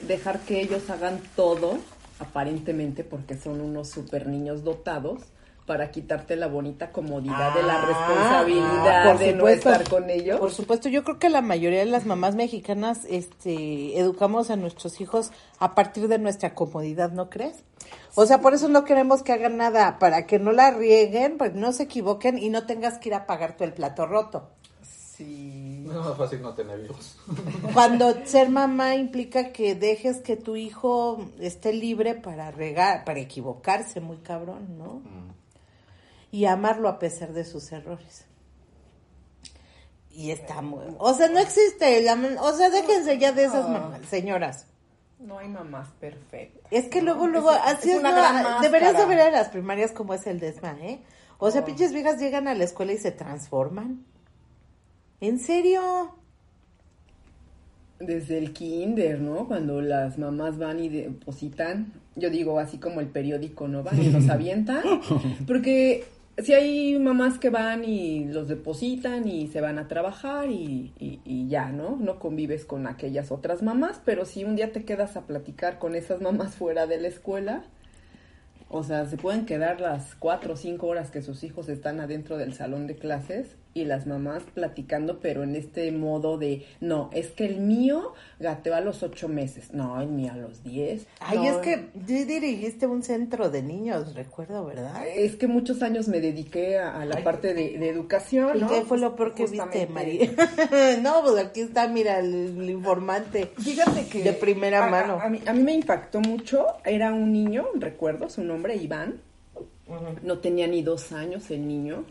dejar que ellos hagan todo, aparentemente, porque son unos super niños dotados, para quitarte la bonita comodidad de la Ah, responsabilidad por de no estar con ellos? Por supuesto, yo creo que la mayoría de las mamás mexicanas este, educamos a nuestros hijos a partir de nuestra comodidad, ¿no crees? O sea, por eso no queremos que hagan nada, para que no la rieguen, pues no se equivoquen y no tengas que ir a pagar tú el plato roto. Sí. No es más fácil no tener hijos. Cuando ser mamá implica que dejes que tu hijo esté libre para regar, para equivocarse, muy cabrón, ¿no? Y amarlo a pesar de sus errores. Y está muy... O sea, no existe, la o sea, déjense ya de esas mamás, señoras. No hay mamás perfectas. Es que luego, luego, es así es, una no, gran deberías de ver a las primarias como es el desma, ¿eh? O sea, pinches viejas llegan a la escuela y se transforman. ¿En serio? Desde el kinder, ¿no? Cuando las mamás van y depositan, yo digo así como el periódico, ¿no? Van y los avientan. Porque si hay mamás que van y los depositan y se van a trabajar y, y- y ya, ¿no? No convives con aquellas otras mamás, pero si un día te quedas a platicar con esas mamás fuera de la escuela, o sea, se pueden quedar las cuatro o cinco horas que sus hijos están adentro del salón de clases y las mamás platicando, pero en este modo de, no, es que el mío gateó a los ocho meses, no, el mío a los diez. Ay, no, es que tú dirigiste un centro de niños, recuerdo, ¿verdad? Es que muchos años me dediqué a, a la parte de, de educación, ¿Y ¿no? qué fue lo peor que viste, María? no, pues aquí está, mira, el, el informante. Fíjate que... De primera a- a- mano. A, mí, a mí me impactó mucho, era un niño, recuerdo su nombre, Iván, no tenía ni dos años el niño,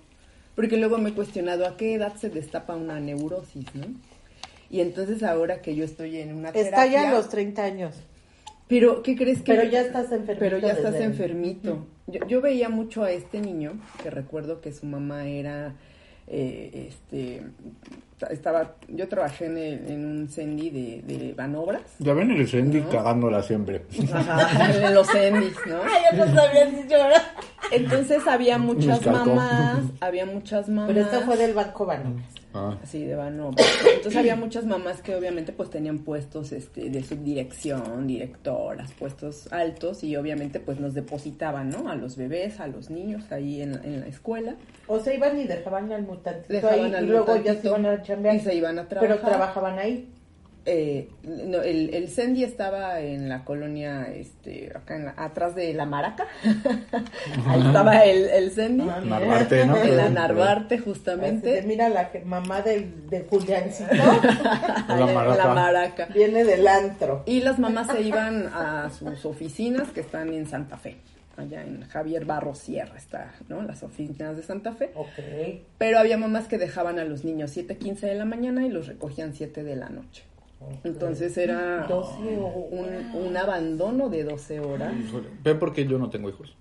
porque luego me he cuestionado a qué edad se destapa una neurosis, ¿no? Y entonces ahora que yo estoy en una Está ya terapia- a los 30 años. Pero, ¿qué crees que...? Pero ya estás enfermito Pero ya estás enfermito. Yo, yo veía mucho a este niño, que recuerdo que su mamá era, eh, este, estaba, yo trabajé en, el- en un Sendy de, de Banobras. Ya ven el Sandy No. cagándola siempre. Ajá, en los Sendys, ¿no? Ay, yo no sabía dicho, ¿verdad? Entonces había muchas mamás, había muchas mamás. Pero esta fue del Banco Banobras. Ah. Sí, de Banobras. Entonces había muchas mamás que obviamente pues tenían puestos este, de subdirección, directoras, puestos altos y obviamente pues nos depositaban, ¿no? A los bebés, a los niños ahí en, en la escuela. O sea, iban y dejaban al mutantito Dejaban ahí al y luego ya se mutantito iban a chambear. y se iban a Pero trabajar. trabajaban ahí. Eh, no, el, el Sendy estaba en la colonia, este, acá en la- atrás de la Maraca. Ahí estaba el, el Sendy. Ah, Narvarte, ¿no? En la Narvarte, Así justamente. mira la mamá del, de Juliancito. En Maraca. la Maraca. Viene del antro. Y las mamás se iban a sus oficinas que están en Santa Fe. Allá en Javier Barros Sierra está, ¿no? Las oficinas de Santa Fe. Ok. Pero había mamás que dejaban a los niños 7.15 de la mañana y los recogían 7 de la noche. Entonces era 12 un, un abandono de 12 horas. Ve porque yo no tengo hijos.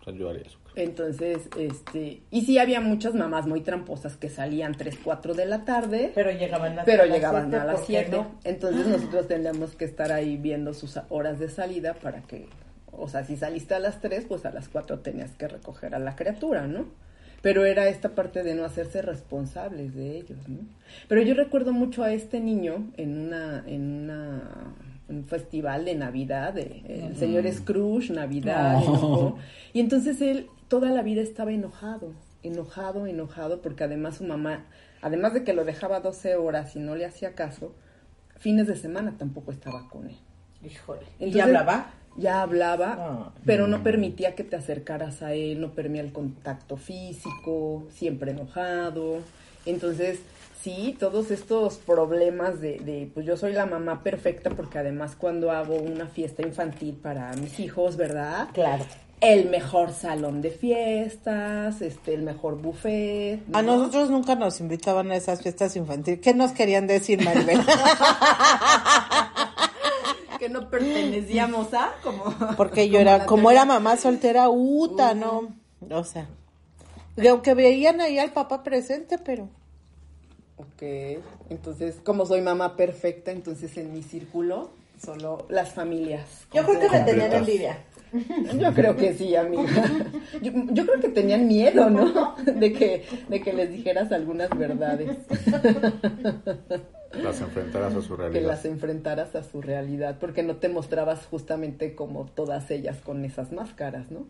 O sea, yo haría eso. Entonces, este, y sí había muchas mamás muy tramposas que salían 3, 4 de la tarde, Pero llegaban a pero llegaban siete, a las ¿por qué 7. no? Entonces nosotros teníamos que estar ahí viendo sus horas de salida para que, o sea, si saliste a las 3, pues a las 4 tenías que recoger a la criatura, ¿no? Pero era esta parte de no hacerse responsables de ellos, ¿no? Pero yo recuerdo mucho a este niño en una, en una un festival de Navidad, de, el señor Scrooge, Navidad, y entonces él toda la vida estaba enojado, enojado, enojado, porque además su mamá, además de que lo dejaba 12 horas y no le hacía caso, fines de semana tampoco estaba con él. Híjole. ¿Y Entonces, ya hablaba? Ya hablaba, Ah. pero no permitía que te acercaras a él, no permitía el contacto físico, siempre enojado. Entonces, sí, todos estos problemas de, de, pues yo soy la mamá perfecta porque además cuando hago una fiesta infantil para mis hijos, ¿verdad? Claro. El mejor salón de fiestas, este, el mejor buffet. A ¿no? nosotros nunca nos invitaban a esas fiestas infantiles. ¿Qué nos querían decir, Maribel? que no pertenecíamos a, como... Porque yo como era, como era mamá soltera, uta, ¿no? O sea, y aunque veían ahí al papá presente, pero... Ok, entonces, como soy mamá perfecta, entonces en mi círculo solo las familias. Yo creo que me tenían envidia. Yo creo que sí, amiga. Yo, yo creo que tenían miedo, ¿no? De que, de que les dijeras algunas verdades, Las enfrentarás a su que realidad. las enfrentaras a su realidad, porque no te mostrabas justamente como todas ellas con esas máscaras, ¿no?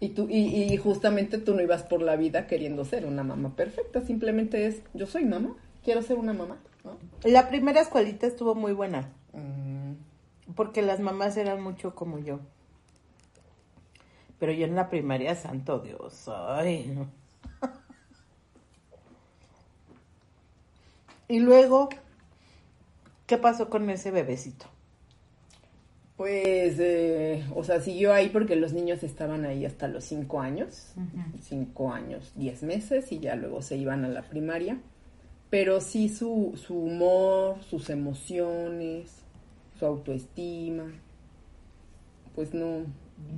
Y tú, y, y justamente tú no ibas por la vida queriendo ser una mamá perfecta, simplemente es, yo soy mamá, quiero ser una mamá, ¿no? La primera escuelita estuvo muy buena, Mm, porque las mamás eran mucho como yo. Pero yo en la primaria, santo Dios, ay, no. Y luego, ¿qué pasó con ese bebecito? Pues, eh, o sea, siguió ahí porque los niños estaban ahí hasta los cinco años, cinco años, diez meses, y ya luego se iban a la primaria. Pero sí su, su humor, sus emociones, su autoestima, pues no,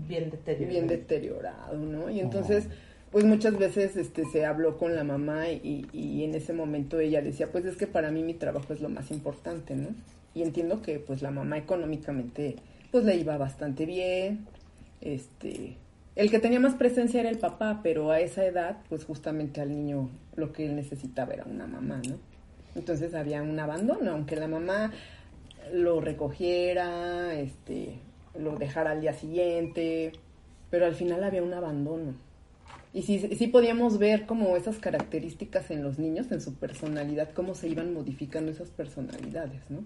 Bien deteriorado. bien deteriorado, ¿no? Y entonces, pues muchas veces este, se habló con la mamá y, en ese momento ella decía, pues es que para mí mi trabajo es lo más importante, ¿no? Y entiendo que pues la mamá económicamente pues le iba bastante bien, este, el que tenía más presencia era el papá, pero a esa edad pues justamente al niño lo que él necesitaba era una mamá, ¿no? Entonces había un abandono, aunque la mamá lo recogiera, este, lo dejara al día siguiente, pero al final había un abandono. Y sí, sí podíamos ver como esas características en los niños, en su personalidad, cómo se iban modificando esas personalidades, ¿no?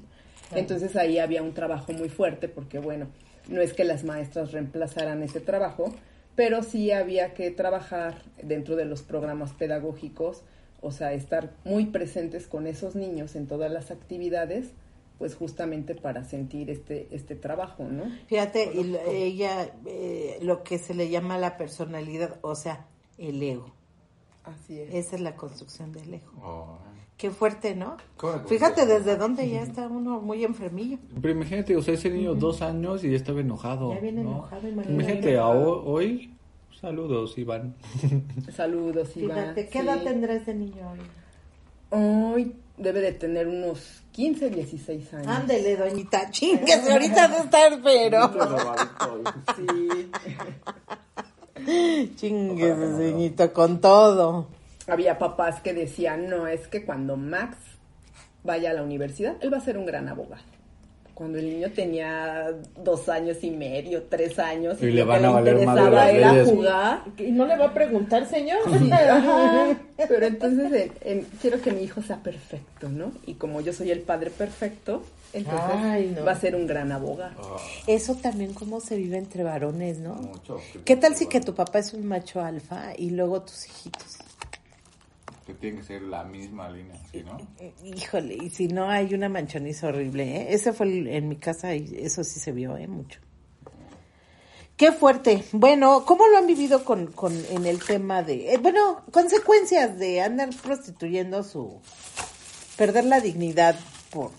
Entonces ahí había un trabajo muy fuerte porque, bueno, no es que las maestras reemplazaran ese trabajo, pero sí había que trabajar dentro de los programas pedagógicos, o sea, estar muy presentes con esos niños en todas las actividades, pues justamente para sentir este, este trabajo, ¿no? Fíjate, y ella, eh, lo que se le llama la personalidad, o sea, el ego. Así es. Esa es la construcción del ego. Oh. Qué fuerte, ¿no? ¿Cómo la Fíjate desde dónde ya está uno muy enfermillo. Pero imagínate, o sea, ese niño dos años y ya estaba enojado. Ya viene ¿no? enojado, imagínate. Imagínate, a ho- hoy, saludos, Iván. Saludos, Iván. Fíjate, ¿qué Sí. edad tendrá este niño hoy? Hoy debe de tener unos 15, 16 años. Ándele, doñita, chingues, ahorita de estar, pero... Sí. Chingues, doñita, con todo. Había papás que decían, no, es que cuando Max vaya a la universidad, él va a ser un gran abogado. Cuando el niño tenía dos años y medio, tres años, Y y, le van que a le interesaba era leyes. jugar. ¿Y no le va a preguntar, señor? Sí, ajá. Pero entonces en- en- quiero que mi hijo sea perfecto, ¿no? Y como yo soy el padre perfecto, entonces Ay, no. va a ser un gran abogado. Eso también cómo se vive entre varones, ¿no? Mucho. ¿Qué tal si que tu papá es un macho alfa y luego tus hijitos? Que tiene que ser la misma línea, ¿sí, no? Híjole, y si no hay una manchoniza horrible, ¿eh? Ese fue el- en mi casa y eso sí se vio, ¿eh? Mucho. Qué fuerte. Bueno, ¿cómo lo han vivido con, con en el tema de, eh, bueno, consecuencias de andar prostituyendo su, perder la dignidad por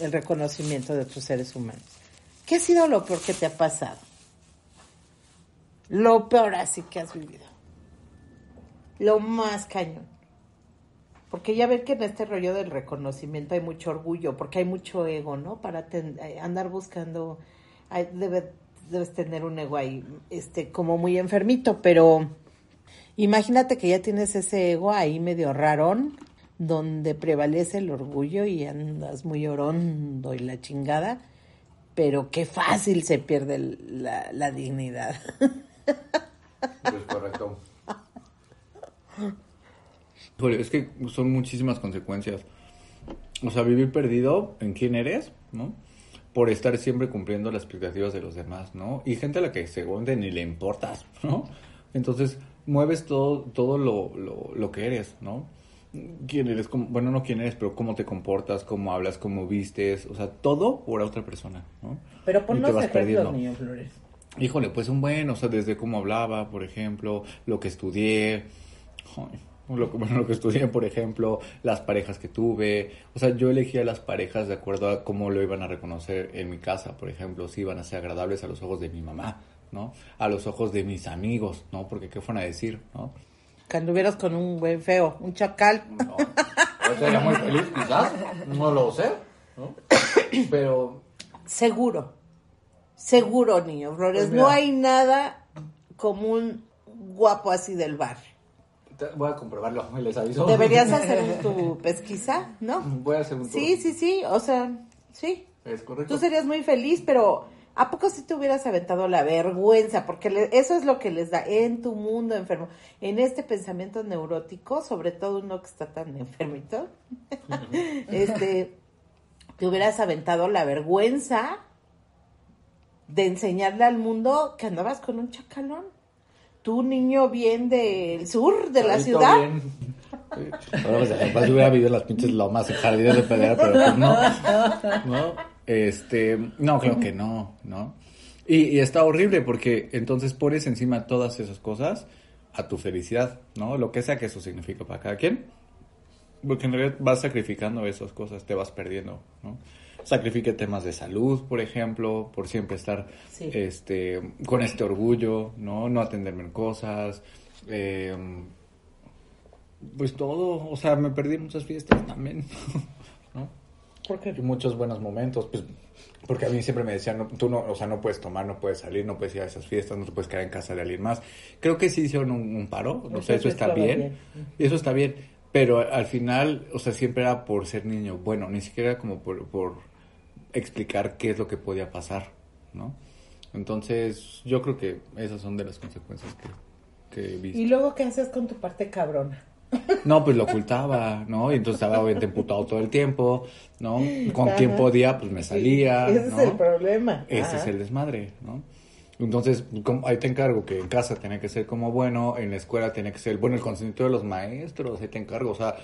el reconocimiento de otros seres humanos? ¿Qué ha sido lo peor que te ha pasado? Lo peor así que has vivido. Lo más cañón. Porque ya ven que en este rollo del reconocimiento hay mucho orgullo, porque hay mucho ego, ¿no? Para eh, andar buscando, debe- debes tener un ego ahí, este, como muy enfermito, pero imagínate que ya tienes ese ego ahí medio rarón, donde prevalece el orgullo y andas muy orondo y la chingada, pero qué fácil se pierde la, la dignidad. Pues correcto. Es que son muchísimas consecuencias. O sea, vivir perdido en quién eres, ¿no? Por estar siempre cumpliendo las expectativas de los demás, ¿no? Y gente a la que seguramente ni le importas, ¿no? Entonces, mueves todo, todo lo, lo, lo que eres, ¿no? Quién eres, cómo- bueno, no quién eres, pero cómo te comportas, cómo hablas, cómo vistes, o sea, todo por otra persona, ¿no? Pero te vas ejemplos, niño Flores. Híjole, pues un buen, o sea, desde cómo hablaba, por ejemplo, lo que estudié, lo bueno, lo que estudié, por ejemplo, las parejas que tuve, o sea, yo elegía las parejas de acuerdo a cómo lo iban a reconocer en mi casa, por ejemplo, si iban a ser agradables a los ojos de mi mamá, ¿no? A los ojos de mis amigos, ¿no? Porque qué fueron a decir, ¿no? Que anduvieras con un buen feo, un chacal. No, sería muy feliz, quizás, no lo sé, ¿no? Pero Seguro. Seguro, niño Flores. Pues no hay nada como un guapo así del te- voy a comprobarlo, les aviso. Deberías hacer tu pesquisa, ¿no? Voy a hacer un tour. Sí, sí, sí. O sea, sí. Es correcto. Tú serías muy feliz, pero ¿a poco si te hubieras aventado la vergüenza? Porque le- eso es lo que les da en tu mundo enfermo. En este pensamiento neurótico, sobre todo uno que está tan enfermito, este, te hubieras aventado la vergüenza de enseñarle al mundo que andabas con un chacalón. Tú, niño bien del sur de la ciudad. bien. Ahora pues, capaz hubiera vivido en las pinches lomas y jardines de pelea, pero pues no. No, este, no, creo que no, ¿no? Y, y está horrible porque entonces pones encima todas esas cosas a tu felicidad, ¿no? Lo que sea que eso significa para cada quien. Porque en realidad vas sacrificando esas cosas, te vas perdiendo, ¿no? Sacrifique temas de salud, por ejemplo, por siempre estar Sí. este, con este orgullo, ¿no? No atenderme en cosas. eh, pues todo, o sea, me perdí muchas fiestas también, ¿no? ¿Por qué? Y muchos buenos momentos, pues, porque a mí siempre me decían, no, tú no, o sea, no puedes tomar, no puedes salir, no puedes ir a esas fiestas, no te puedes quedar en casa de alguien más. Creo que sí hicieron un, un paro, no Eso está bien, eso está bien, pero al final, o sea, siempre era por ser niño, bueno, ni siquiera como por, por explicar qué es lo que podía pasar, ¿no? Entonces, yo creo que esas son de las consecuencias que, que he visto. ¿Y luego qué haces con tu parte cabrona? No, pues lo ocultaba, ¿no? Y entonces estaba obviamente emputado todo el tiempo, ¿no? Con Ajá. quien podía, pues me salía. Ese ¿no? es el problema. Ese Ajá. es el desmadre, ¿no? Entonces, como- ahí te encargo que en casa tenía que ser como bueno, en la escuela tenía que ser bueno el consentimiento de los maestros, ahí te encargo, o sea,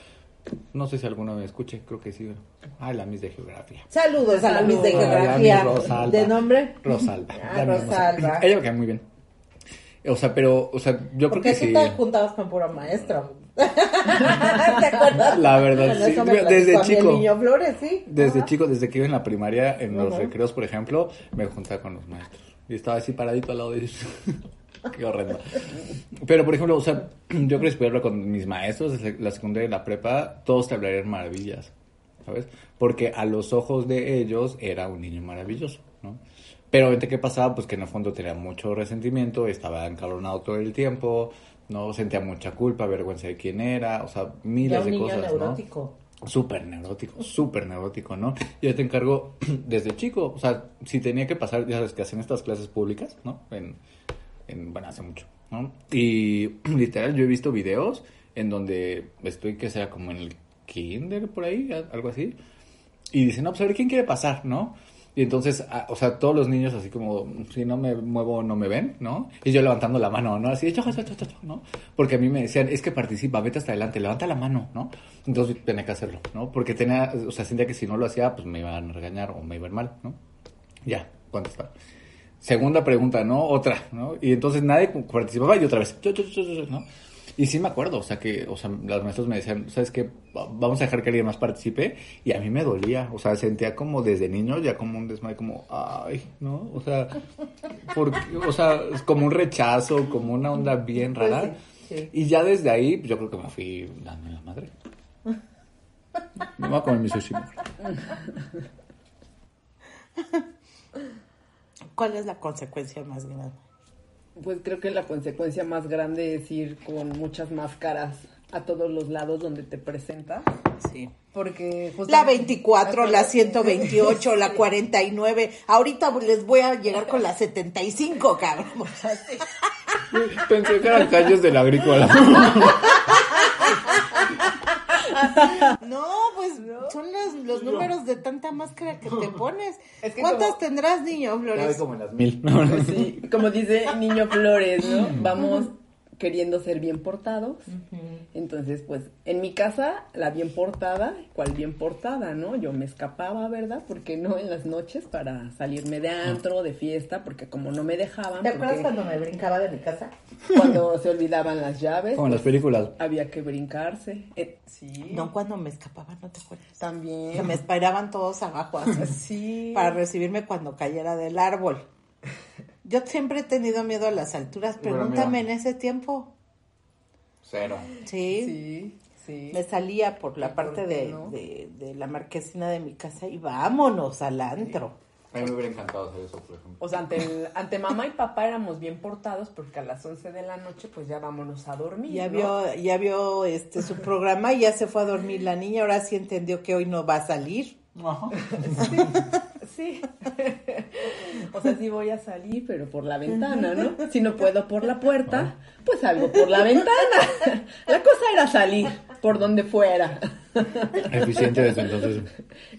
no sé si alguno me escuche, creo que sí. Ay, la mis de geografía. Saludos a la Miss de Geografía. Miss. ¿De nombre? Rosalba. Ah, Rosalba. ella me cae muy bien. O sea, pero, o sea, yo creo que tú sí. te juntabas con puro maestro. ¿Te acuerdas? La verdad, Bueno, sí. Desde chico. Niño Flores, sí. Desde Ajá. chico, desde que iba en la primaria, en los Ajá. recreos, por ejemplo, me juntaba con los maestros. Y estaba así paradito al lado de ellos. Qué horrendo. Pero, por ejemplo, o sea, yo creo que hablar con mis maestros de la secundaria y la prepa, todos te hablarían maravillas, ¿sabes? Porque a los ojos de ellos era un niño maravilloso, ¿no? Pero ¿qué pasaba? Pues que en el fondo tenía mucho resentimiento, estaba encabronado todo el tiempo, ¿no? Sentía mucha culpa, vergüenza de quién era, o sea, miles de cosas, ¿no? neurótico. Súper neurótico, súper neurótico, ¿no? Yo te encargo desde chico, o sea, si tenía que pasar, ya sabes que hacen estas clases públicas, ¿no? En, en, bueno, hace mucho, ¿no? Y literal, yo he visto videos en donde estoy, que sea como en el kinder, por ahí, algo así, y dicen, no, pues a ver, ¿quién quiere pasar, no? Y entonces, o sea, todos los niños así como, si no me muevo, no me ven, ¿no? Y yo levantando la mano, ¿no? Así, "Cho, cho, cho, cho, cho", ¿no? Porque a mí me decían, es que participa, vete hasta adelante, levanta la mano, ¿no? Entonces tenía que hacerlo, ¿no? Porque tenía, o sea, sentía que si no lo hacía, pues me iban a regañar o me iba a ir mal, ¿no? Ya, contestar. Segunda pregunta, ¿no? Otra, ¿no? Y entonces nadie participaba y otra vez, "Cho, cho, cho, cho, cho", ¿no? Y sí me acuerdo, o sea, que, o sea, los maestros me decían, ¿sabes qué? Va- Vamos a dejar que alguien más participe. Y a mí me dolía, o sea, sentía como desde niño ya como un desmayo, como, ay, ¿no? O sea, porque, o sea, es como un rechazo, como una onda bien Pues rara. sí, sí. Y ya desde ahí, pues, yo creo que me fui dando en la madre. Me voy a comer mi sushi. ¿Cuál es la consecuencia más grande? Pues creo que la consecuencia más grande es ir con muchas máscaras a todos los lados donde te presentas. Sí. Porque La justamente- 24, la 128, la 49. Ahorita les voy a llegar con la 75, cabrón. Pensé que eran calles de la agrícola. No, pues son los, los números de tanta máscara que te pones. Es que ¿Cuántas como- tendrás, niño Flores? como en las mil. Sí, como dice Niño Flores, ¿no? Vamos queriendo ser bien portados. Entonces, pues, en mi casa, la bien portada, ¿cuál bien portada, no? Yo me escapaba, ¿verdad? Porque no en las noches para salirme de antro, de fiesta, porque como no me dejaban, ¿Te acuerdas cuando me brincaba de mi casa? cuando se olvidaban las llaves, Como en las pues, películas. había que brincarse. Eh, sí, No, cuando me escapaba, ¿no te acuerdas? Que también. me esperaban todos abajo así, Sí. para recibirme cuando cayera del árbol. Yo siempre he tenido miedo a las alturas. Pregúntame en ese tiempo. Cero. Sí. Sí, sí. Me salía por la ¿Y por parte de, no? de, de la marquesina de mi casa y vámonos al antro. A mí me hubiera encantado hacer eso, por ejemplo. O sea, ante, el- ante mamá y papá éramos bien portados porque a las 11 de la noche pues ya vámonos a dormir. Ya ¿no? vio, ya vio este su programa y ya se fue a dormir la niña, ahora sí entendió que hoy no va a salir. Sí. o sea, sí voy a salir, pero por la ventana, ¿no? Si no puedo por la puerta, pues salgo por la ventana. La cosa era salir por donde fuera. Eficiente desde entonces.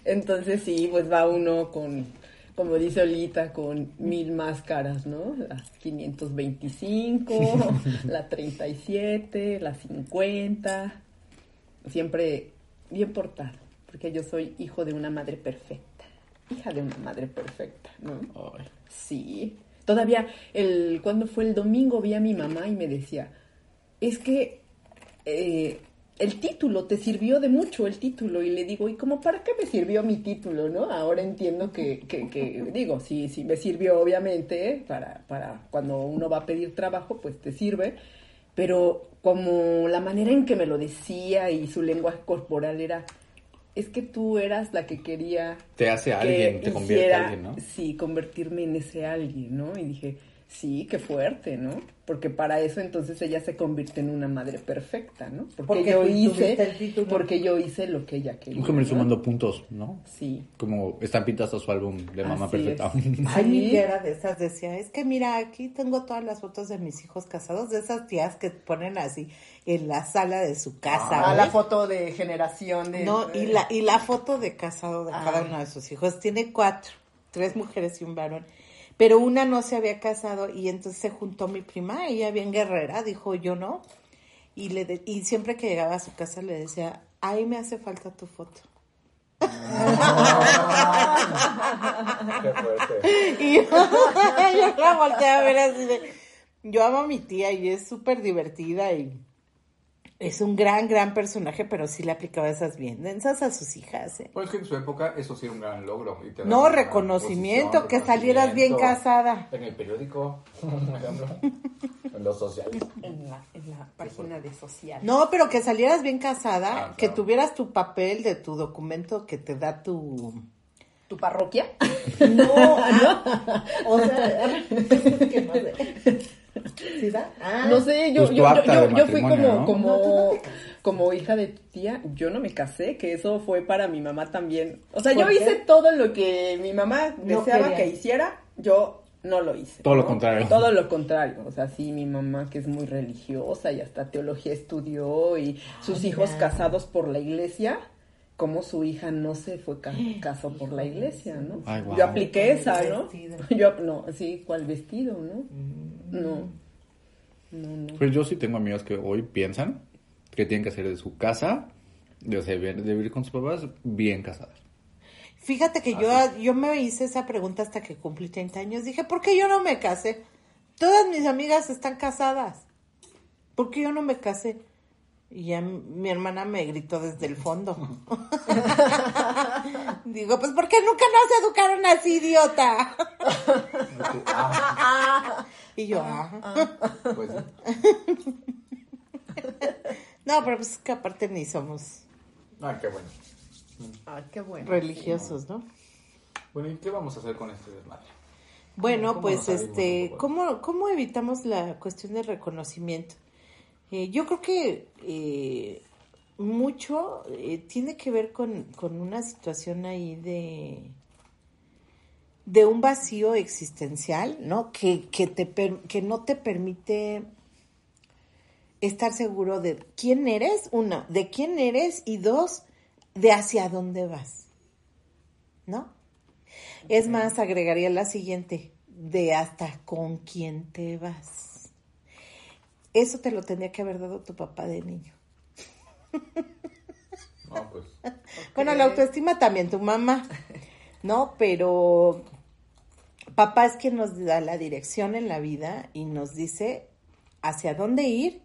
Entonces sí, pues va uno con, como dice Olita, con mil máscaras, ¿no? Las 525, la 37, la 50. siempre bien portado, porque yo soy hijo de una madre perfecta, hija de una madre perfecta, ¿no? Ay. Sí. Todavía, el, cuando fue el domingo, vi a mi mamá y me decía, es que eh, el título te sirvió de mucho, el título. Y le digo, ¿y cómo para qué me sirvió mi título, no? Ahora entiendo que, que, que digo, sí, sí me sirvió, obviamente, para, para cuando uno va a pedir trabajo, pues te sirve. Pero como la manera en que me lo decía y su lenguaje corporal era, es que tú eras la que quería Te hace que alguien, te convierte en alguien, ¿no? Sí, convertirme en ese alguien, ¿no? Y dije, sí, qué fuerte, ¿no? Porque para eso entonces ella se convierte en una madre perfecta, ¿no? Porque, Porque yo hice, el título. porque yo hice lo que ella quería. Como ¿no? sumando puntos, ¿no? Sí. Como estampitas a su álbum de Mamá Así Perfecta. Ay, Sí. mi tía era de esas, decía, es que mira, aquí tengo todas las fotos de mis hijos casados, de esas tías que ponen así en la sala de su casa. Ah, la foto de generación de... No, y la, y la foto de casado de cada Ah. uno de sus hijos. Tiene cuatro, tres mujeres y un varón. Pero una no se había casado y entonces se juntó mi prima, ella bien guerrera, dijo yo no. Y, le de- y siempre que llegaba a su casa le decía, ahí me hace falta tu foto. Qué fuerte. Y yo, yo la volteé a ver así de... Yo amo a mi tía y es súper divertida y es un gran, gran personaje, pero sí le aplicaba esas bien densas a sus hijas. ¿eh? Pues que en su época eso sí era un gran logro. y te No, reconocimiento, posición, que salieras bien casada. En el periódico, por ejemplo. en los sociales. En la, en la página de social. No, pero que salieras bien casada, Ah, que tuvieras tu papel de tu documento que te da tu... ¿Tu parroquia? No, no. O sea, que no sé. ¿Sí da? Ah, No sé, yo, Pues yo, yo, fui como, ¿no? como, como hija de tu tía, yo no me casé, que eso fue para mi mamá también. O sea, yo hice todo lo que mi mamá deseaba que hiciera, yo no lo hice. Todo lo contrario. Todo lo contrario. O sea, sí, mi mamá que es muy religiosa y hasta teología estudió y sus hijos casados por la iglesia. Como su hija no se fue ca- casó por la iglesia, ¿no? Ay. Yo apliqué esa, ¿no? Yo, no, sí, ¿cuál vestido, no? Mm. No. No, no. Pues yo sí tengo amigos que hoy piensan que tienen que hacer de su casa, de, o sea, de vivir con sus papás, bien casadas. Fíjate que yo, yo me hice esa pregunta hasta que cumplí 30 años. Dije, ¿por qué yo no me casé? Todas mis amigas están casadas. ¿Por qué yo no me casé? Y ya mi hermana me gritó desde el fondo. Digo, pues porque nunca nos educaron así, idiota. y yo, ajá. Pues, No, pero pues es que aparte ni somos ah, qué bueno. Ay, qué bueno. religiosos, ¿no? Bueno, ¿y qué vamos a hacer con este desmadre? Bueno, ¿Cómo pues este? ¿cómo, ¿cómo evitamos la cuestión del reconocimiento? Eh, yo creo que eh, mucho eh, tiene que ver con, con una situación ahí de de un vacío existencial, ¿no? Que, que, te per- que no te permite estar seguro de quién eres, uno, de quién eres y dos, de hacia dónde vas, ¿no? Es más, agregaría la siguiente, de hasta con quién te vas. Eso te lo tenía que haber dado tu papá de niño. No, pues. Bueno, la autoestima también, tu mamá, ¿no? Pero papá es quien nos da la dirección en la vida y nos dice hacia dónde ir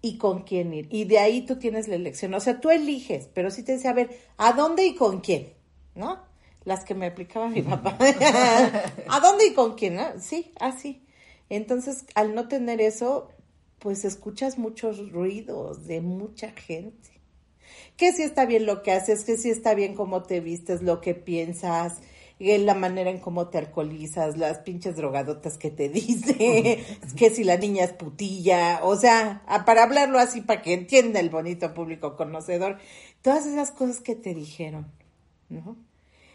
y con quién ir. Y de ahí tú tienes la elección. O sea, tú eliges, pero sí te dice, a ver, ¿a dónde y con quién? ¿No? Las que me aplicaba mi papá. ¿A dónde y con quién? ¿no? Sí, así. Entonces, al no tener eso, pues escuchas muchos ruidos de mucha gente que si está bien lo que haces, que si está bien cómo te vistes, lo que piensas, eh, la manera en cómo te alcoholizas, las pinches drogadotas que te dice, que si la niña es putilla, o sea, para hablarlo así para que entienda el bonito público conocedor, todas esas cosas que te dijeron, ¿no?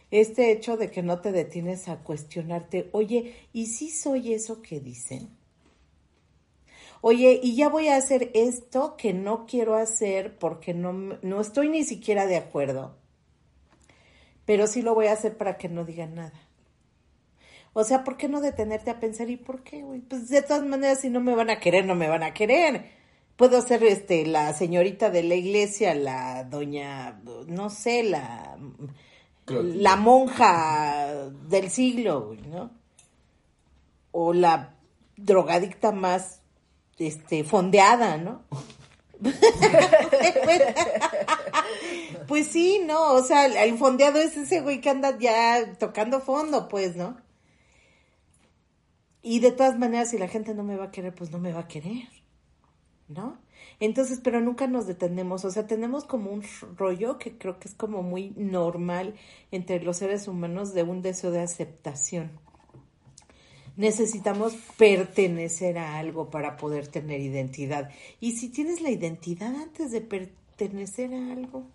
Este hecho de que no te detienes a cuestionarte, oye, ¿y si soy eso que dicen? Oye, y ya voy a hacer esto que no quiero hacer porque no, no estoy ni siquiera de acuerdo. Pero sí lo voy a hacer para que no digan nada. O sea, ¿por qué no detenerte a pensar? ¿Y por qué, güey? Pues de todas maneras, si no me van a querer, no me van a querer. Puedo ser este la señorita de la iglesia, la doña, no sé, la Clotilde. la monja del siglo, güey, ¿no? O la drogadicta más este fondeada, ¿no? pues sí, no, o sea, el- fondeado es ese güey que anda ya tocando fondo, pues, ¿no? Y de todas maneras, si la gente no me va a querer, pues no me va a querer, ¿no? Entonces, pero nunca nos detenemos, o sea, tenemos como un rollo que creo que es como muy normal entre los seres humanos de un deseo de aceptación. Necesitamos pertenecer a algo para poder tener identidad. Y si tienes la identidad antes de pertenecer a algo,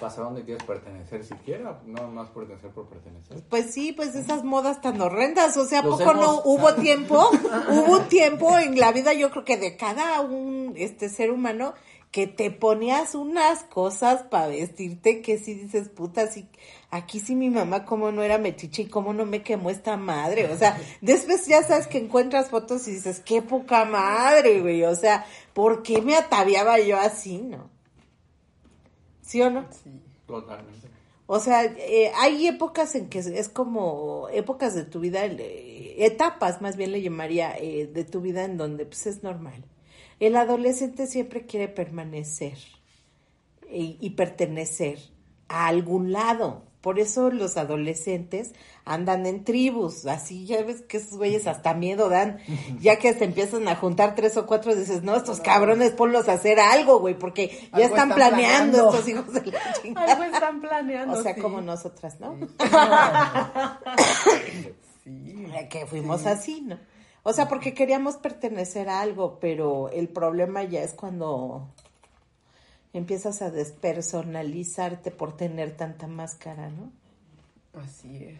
¿Pasa dónde quieres pertenecer siquiera? No más pertenecer por pertenecer. Pues sí, pues esas modas tan horrendas, o sea, ¿a Los poco no hubo tiempo? hubo un tiempo en la vida, yo creo que de cada un este ser humano que te ponías unas cosas para vestirte que si dices, puta, sí, aquí sí mi mamá cómo no era metiche y cómo no me quemó esta madre, o sea, después ya sabes que encuentras fotos y dices, qué poca madre, güey, o sea, ¿por qué me ataviaba yo así, no? ¿Sí o no? Sí. Totalmente. O sea, eh, hay épocas en que es como épocas de tu vida, eh, etapas más bien le llamaría eh, de tu vida en donde pues es normal. El adolescente siempre quiere permanecer y, y pertenecer a algún lado. Por eso los adolescentes andan en tribus, así ya ves que esos güeyes hasta miedo dan, ya que se empiezan a juntar tres o cuatro, dices, no, estos cabrones ponlos a hacer algo, güey, porque ya Algo están, están planeando, planeando. estos hijos de la chingada. Algo están planeando. O sea, sí. como nosotras, ¿no? Sí. que fuimos así, ¿no? O sea, porque queríamos pertenecer a algo, pero el problema ya es cuando empiezas a despersonalizarte por tener tanta máscara, ¿no? Así es.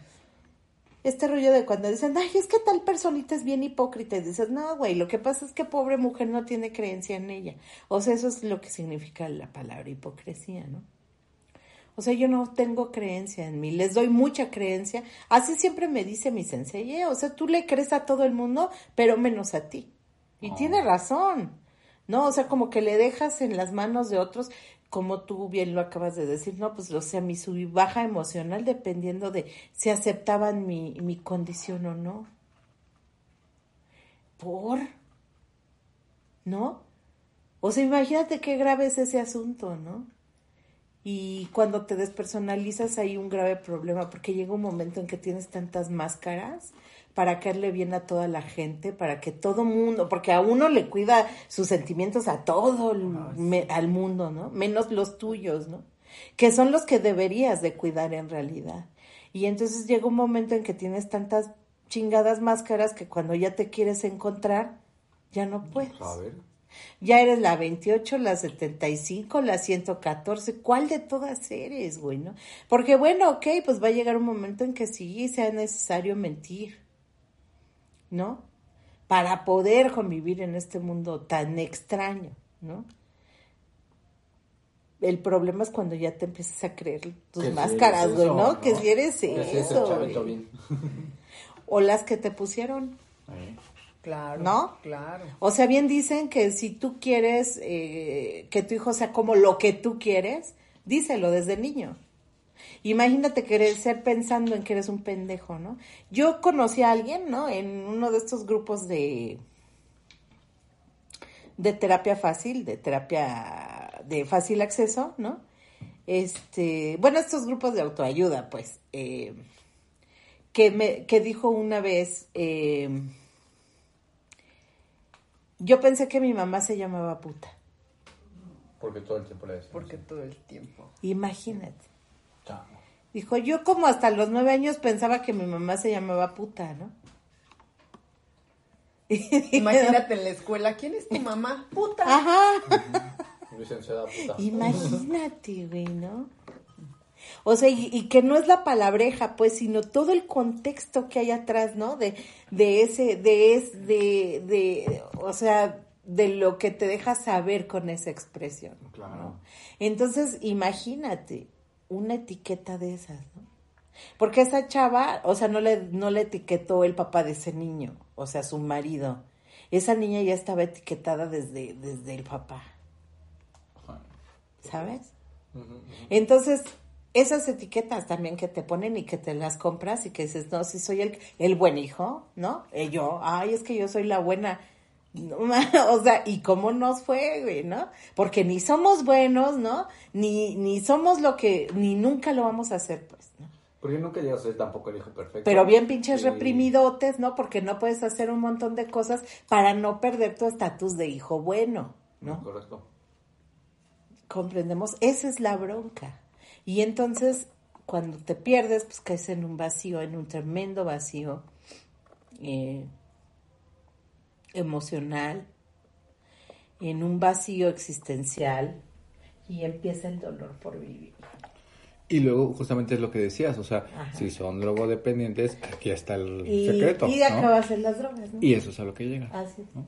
Este rollo de cuando dicen, ay, es que tal personita es bien hipócrita, y dices, no, güey, lo que pasa es que pobre mujer no tiene creencia en ella. O sea, eso es lo que significa la palabra hipocresía, ¿no? O sea, yo no tengo creencia en mí, les doy mucha creencia. Así siempre me dice mi sensei, "Eh, o sea, tú le crees a todo el mundo, pero menos a ti. Y tiene razón, ¿no? O sea, como que le dejas en las manos de otros, como tú bien lo acabas de decir, ¿no? Pues, o sea, mi sub baja emocional dependiendo de si aceptaban mi, mi condición o no. ¿Por? ¿No? O sea, imagínate qué grave es ese asunto, ¿no? Y cuando te despersonalizas hay un grave problema porque llega un momento en que tienes tantas máscaras para caerle bien a toda la gente, para que todo mundo, porque a uno le cuida sus sentimientos a todo el, me- al mundo, ¿no? Menos los tuyos, ¿no? Que son los que deberías de cuidar en realidad. Y entonces llega un momento en que tienes tantas chingadas máscaras que cuando ya te quieres encontrar, ya no puedes. A ver. Ya eres la 28, la 75, la 114. ¿Cuál de todas eres, güey, no? Porque bueno, ok, pues va a llegar un momento en que sí sea necesario mentir, ¿no? Para poder convivir en este mundo tan extraño, ¿no? El problema es cuando ya te empiezas a creer tus Que si máscaras, eres güey, eso, ¿no? Que si eres Que si eres el eso, bien. O las que te pusieron. Ahí. Claro. ¿No? Claro. O sea, bien dicen que si tú quieres eh, que tu hijo sea como lo que tú quieres, díselo desde niño. Imagínate crecer pensando en que eres un pendejo, ¿no? Yo conocí a alguien, ¿no? En uno de estos grupos de de terapia fácil, de terapia de fácil acceso, ¿no? Este, bueno, estos grupos de autoayuda, pues, eh, que me, que dijo una vez, eh, yo pensé que mi mamá se llamaba puta. Porque todo el tiempo le decimos. Porque todo el tiempo. Imagínate. Dijo, yo como hasta los nueve años pensaba que mi mamá se llamaba puta, ¿no? Imagínate en la escuela, ¿quién es tu mamá? Puta. Ajá. Licenciada puta. Imagínate, güey, ¿no? O sea, y, y que no es la palabreja, pues, sino todo el contexto que hay atrás, ¿no? De, de ese, de es, de, de, o sea, de lo que te deja saber con esa expresión. ¿no? Claro. Entonces, imagínate una etiqueta de esas, ¿no? Porque esa chava, o sea, no le, no le etiquetó el papá de ese niño, o sea, su marido. esa niña ya estaba etiquetada desde, desde el papá. ¿Sabes? Entonces, esas etiquetas también que te ponen y que te las compras y que dices, no, si soy el, el buen hijo, ¿no? Y yo, ay, es que yo soy la buena. No, o sea, ¿y cómo nos fue, güey, no? Porque ni somos buenos, ¿no? Ni, ni somos lo que, ni nunca lo vamos a hacer, pues, ¿no? Porque nunca llegas a ser tampoco el hijo perfecto. Pero bien pinches Sí. reprimidotes, ¿no? Porque no puedes hacer un montón de cosas para no perder tu estatus de hijo bueno, ¿no? Correcto. comprendemos, esa es la bronca. Y entonces, cuando te pierdes, pues caes en un vacío, en un tremendo vacío eh, emocional, en un vacío existencial, y empieza el dolor por vivir. Y luego, justamente es lo que decías, o sea, Ajá. si son drogodependientes, aquí está el Y, secreto. y ¿no? acabas en las drogas, ¿no? Y eso es a lo que llega. Así es. ¿no?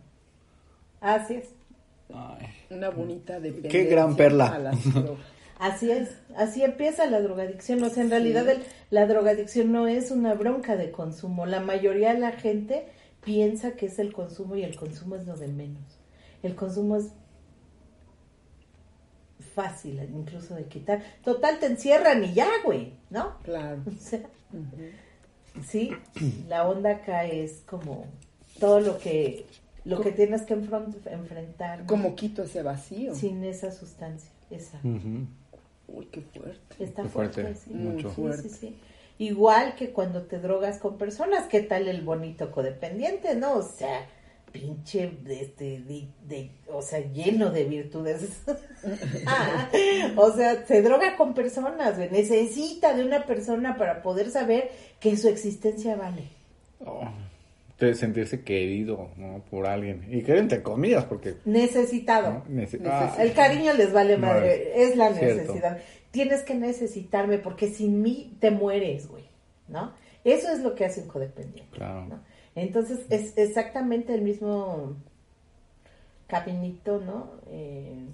Así es. Ay. Una bonita dependencia. Qué gran perla. a las drogas. Así es, así empieza la drogadicción. O sea, en realidad el- la drogadicción no es una bronca de consumo. La mayoría de la gente piensa que es el consumo y el consumo es lo de menos. El consumo es fácil incluso de quitar. Total, te encierran y ya, güey, ¿no? Claro. O sea, sí, la onda acá es como todo lo que lo que tienes que enfrentar ¿no? Como quito ese vacío. sin esa sustancia. Esa. Uy, qué fuerte. Está Qué fuerte, fuerte, sí. mucho. Sí, Fuerte. sí, sí. Igual que cuando te drogas con personas, ¿qué tal el bonito codependiente, no? O sea, pinche, este, de, o sea, lleno de virtudes. Ah, o sea, se droga con personas, necesita de una persona para poder saber que su existencia vale. Oh, de sentirse querido ¿no? por alguien. Y querer entre comillas, porque... Necesitado. ¿no? Nece- Neces- Ah, El cariño les vale No, madre, es la cierto. necesidad. Tienes que necesitarme porque sin mí te mueres, güey, ¿no? Eso es lo que hace un codependiente. Claro. ¿no? Entonces es exactamente el mismo caminito, ¿no? Eh,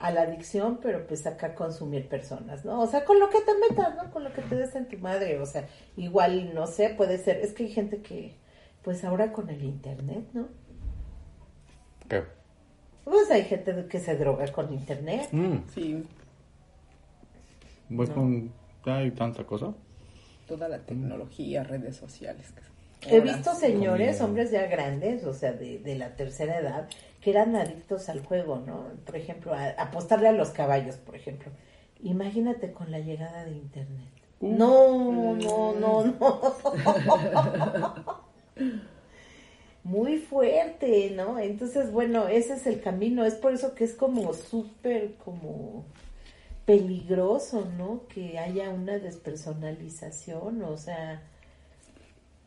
a la adicción, pero pues acá consumir personas, ¿no? O sea, con lo que te metas, ¿no? Con lo que te des en tu madre, o sea, igual, no sé, puede ser, es que hay gente que, pues ahora con el internet, ¿no? ¿Qué? Pues hay gente que se droga con internet. Mm, Sí, pues con... Hay tanta cosa. toda la tecnología, redes sociales. He visto señores, hombres ya grandes, o sea, de, de la tercera edad, que eran adictos al juego, ¿no? Por ejemplo, a, apostarle a los caballos, por ejemplo. Imagínate con la llegada de Internet. No, no, no, no. Muy fuerte, ¿no? Entonces, bueno, ese es el camino. Es por eso que es como súper, como peligroso, ¿no? Que haya una despersonalización, o sea,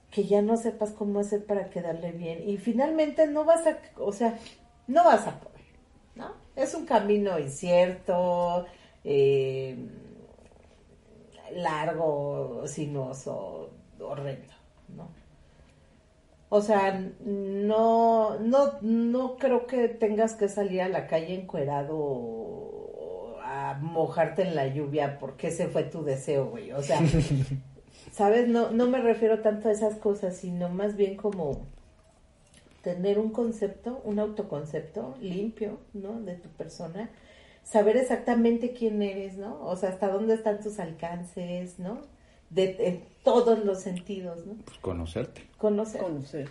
que ya no sepas cómo hacer para quedarle bien. Y finalmente no vas a, o sea, no vas a poder, ¿no? Es un camino incierto, eh, largo, sinuoso, horrendo, ¿no? O sea, no, no, no creo que tengas que salir a la calle encuerado a mojarte en la lluvia porque ese fue tu deseo, güey. O sea, ¿sabes? No, no me refiero tanto a esas cosas, sino más bien como tener un concepto, un autoconcepto limpio, ¿no? De tu persona, saber exactamente quién eres, ¿no? O sea, hasta dónde están tus alcances, ¿no? De, en todos los sentidos, ¿no? Pues conocerte. Conocer. Conocer.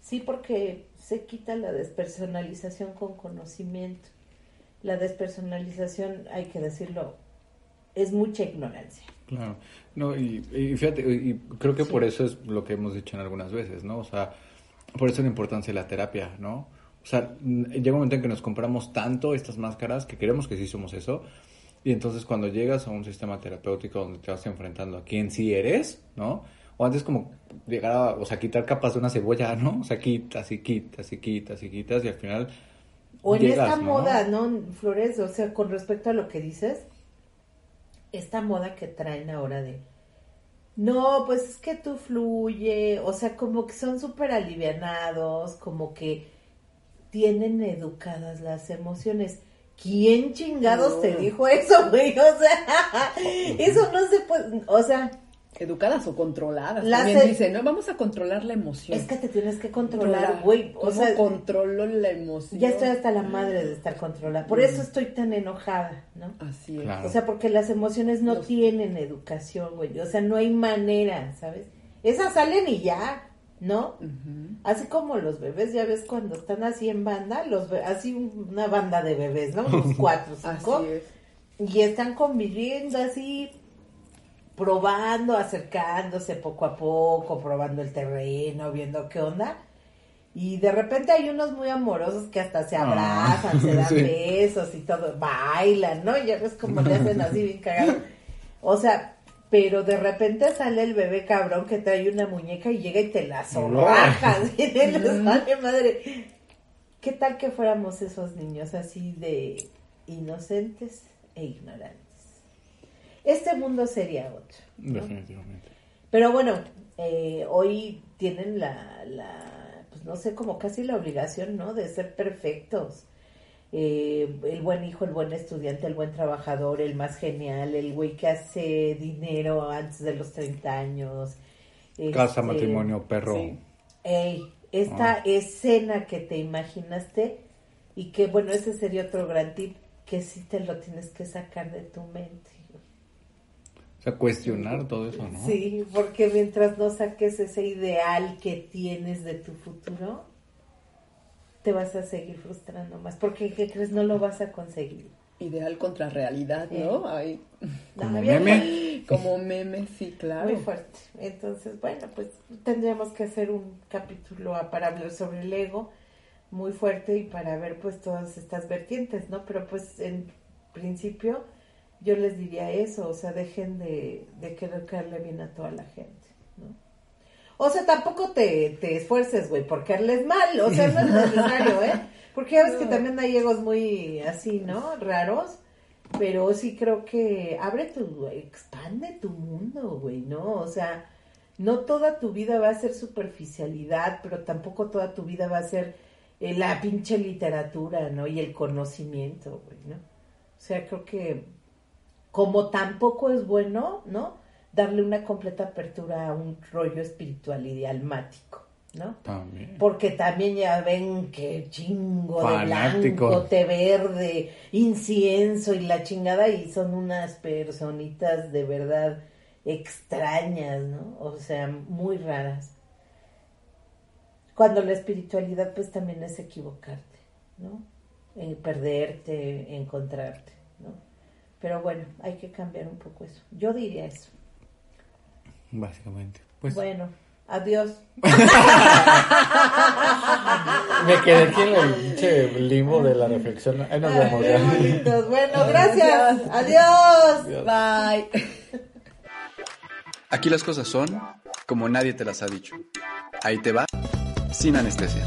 Sí, porque se quita la despersonalización con conocimiento. La despersonalización, hay que decirlo, es mucha ignorancia. Claro. No, y, y fíjate, y creo que por eso es lo que hemos dicho en algunas veces, ¿no? O sea, por eso la importancia de la terapia, ¿no? O sea, llega un momento en que nos compramos tanto estas máscaras que creemos que sí somos eso. Y entonces cuando llegas a un sistema terapéutico donde te vas enfrentando a quién sí eres, ¿no? O antes como llegar a, o sea, quitar capas de una cebolla, ¿no? O sea, quitas y quitas y quitas y quitas y al final O en llegas, esta ¿no? moda, ¿no, Flores? O sea, con respecto a lo que dices, esta moda que traen ahora de, no, pues es que tú fluye, o sea, como que son súper alivianados, como que tienen educadas las emociones. ¿Quién chingados te dijo eso, güey? O sea, eso no se puede, o sea, educadas o controladas. Las También e- dicen, no, vamos a controlar la emoción. Es que te tienes que controlar, güey. O ¿Cómo sea, controlo la emoción? ya estoy hasta la madre de estar controlada. Por eso estoy tan enojada, ¿no? Así es. Claro. O sea, porque las emociones no Los- tienen educación, güey. O sea, no hay manera, ¿sabes? Esas salen y ya, ¿no? Así como los bebés, ya ves cuando están así en banda, los así una banda de bebés, ¿no? Unos cuatro, cinco. Así es. Y están conviviendo así, probando, acercándose poco a poco, probando el terreno, viendo qué onda. Y de repente hay unos muy amorosos que hasta se Ah, abrazan, se dan sí. besos y todo, bailan, ¿no? Ya ves como le hacen así bien cagado. O sea, pero de repente sale el bebé cabrón que trae una muñeca y llega y te la zorraja, les vale madre. ¿Qué tal que fuéramos esos niños así de inocentes e ignorantes? Este mundo sería otro. ¿no? Definitivamente. Pero bueno, eh, hoy tienen la, la, pues no sé, como casi la obligación, ¿no? De ser perfectos. Eh, el buen hijo, el buen estudiante, el buen trabajador, el más genial, el güey que hace dinero antes de los 30 años. Casa, Este, matrimonio, perro. sí. Ey, esta Ah. escena que te imaginaste y que, bueno, ese sería otro gran tip, que sí te lo tienes que sacar de tu mente. Sea, cuestionar todo eso, ¿no? Sí, porque mientras no saques ese ideal que tienes de tu futuro, te vas a seguir frustrando más, porque ¿qué crees? No lo vas a conseguir. Ideal contra realidad, ¿no? Ay, Como meme. como meme, sí, claro. Muy fuerte. Entonces, bueno, pues tendríamos que hacer un capítulo a- para hablar sobre el ego muy fuerte y para ver pues todas estas vertientes, ¿no? Pero pues en principio yo les diría eso, o sea, dejen de, de querer caerle bien a toda la gente, ¿no? O sea, tampoco te, te esfuerces, güey, por caerles mal, o sea, no es necesario, ¿eh? Porque ya ves que también hay egos muy así, ¿no? Raros, pero sí creo que abre tu, expande tu mundo, güey, ¿no? O sea, no toda tu vida va a ser superficialidad, pero tampoco toda tu vida va a ser eh, la pinche literatura, ¿no? Y el conocimiento, güey, ¿no? O sea, creo que como tampoco es bueno, ¿no? Darle una completa apertura a un rollo espiritual y almático, ¿no? También. Porque también ya ven que chingo de blanco, té verde, incienso y la chingada y son unas personitas de verdad extrañas, ¿no? O sea, muy raras. Cuando la espiritualidad pues también es equivocarte, ¿no? En perderte, encontrarte. Pero bueno, hay que cambiar un poco eso. Yo diría eso. Básicamente. Pues Bueno, adiós. Me quedé aquí en el pinche limbo de la reflexión. Ahí nos vemos. Bonitos. Bueno, gracias. Adiós. Bye. Aquí las cosas son como nadie te las ha dicho. Ahí te va, sin anestesia.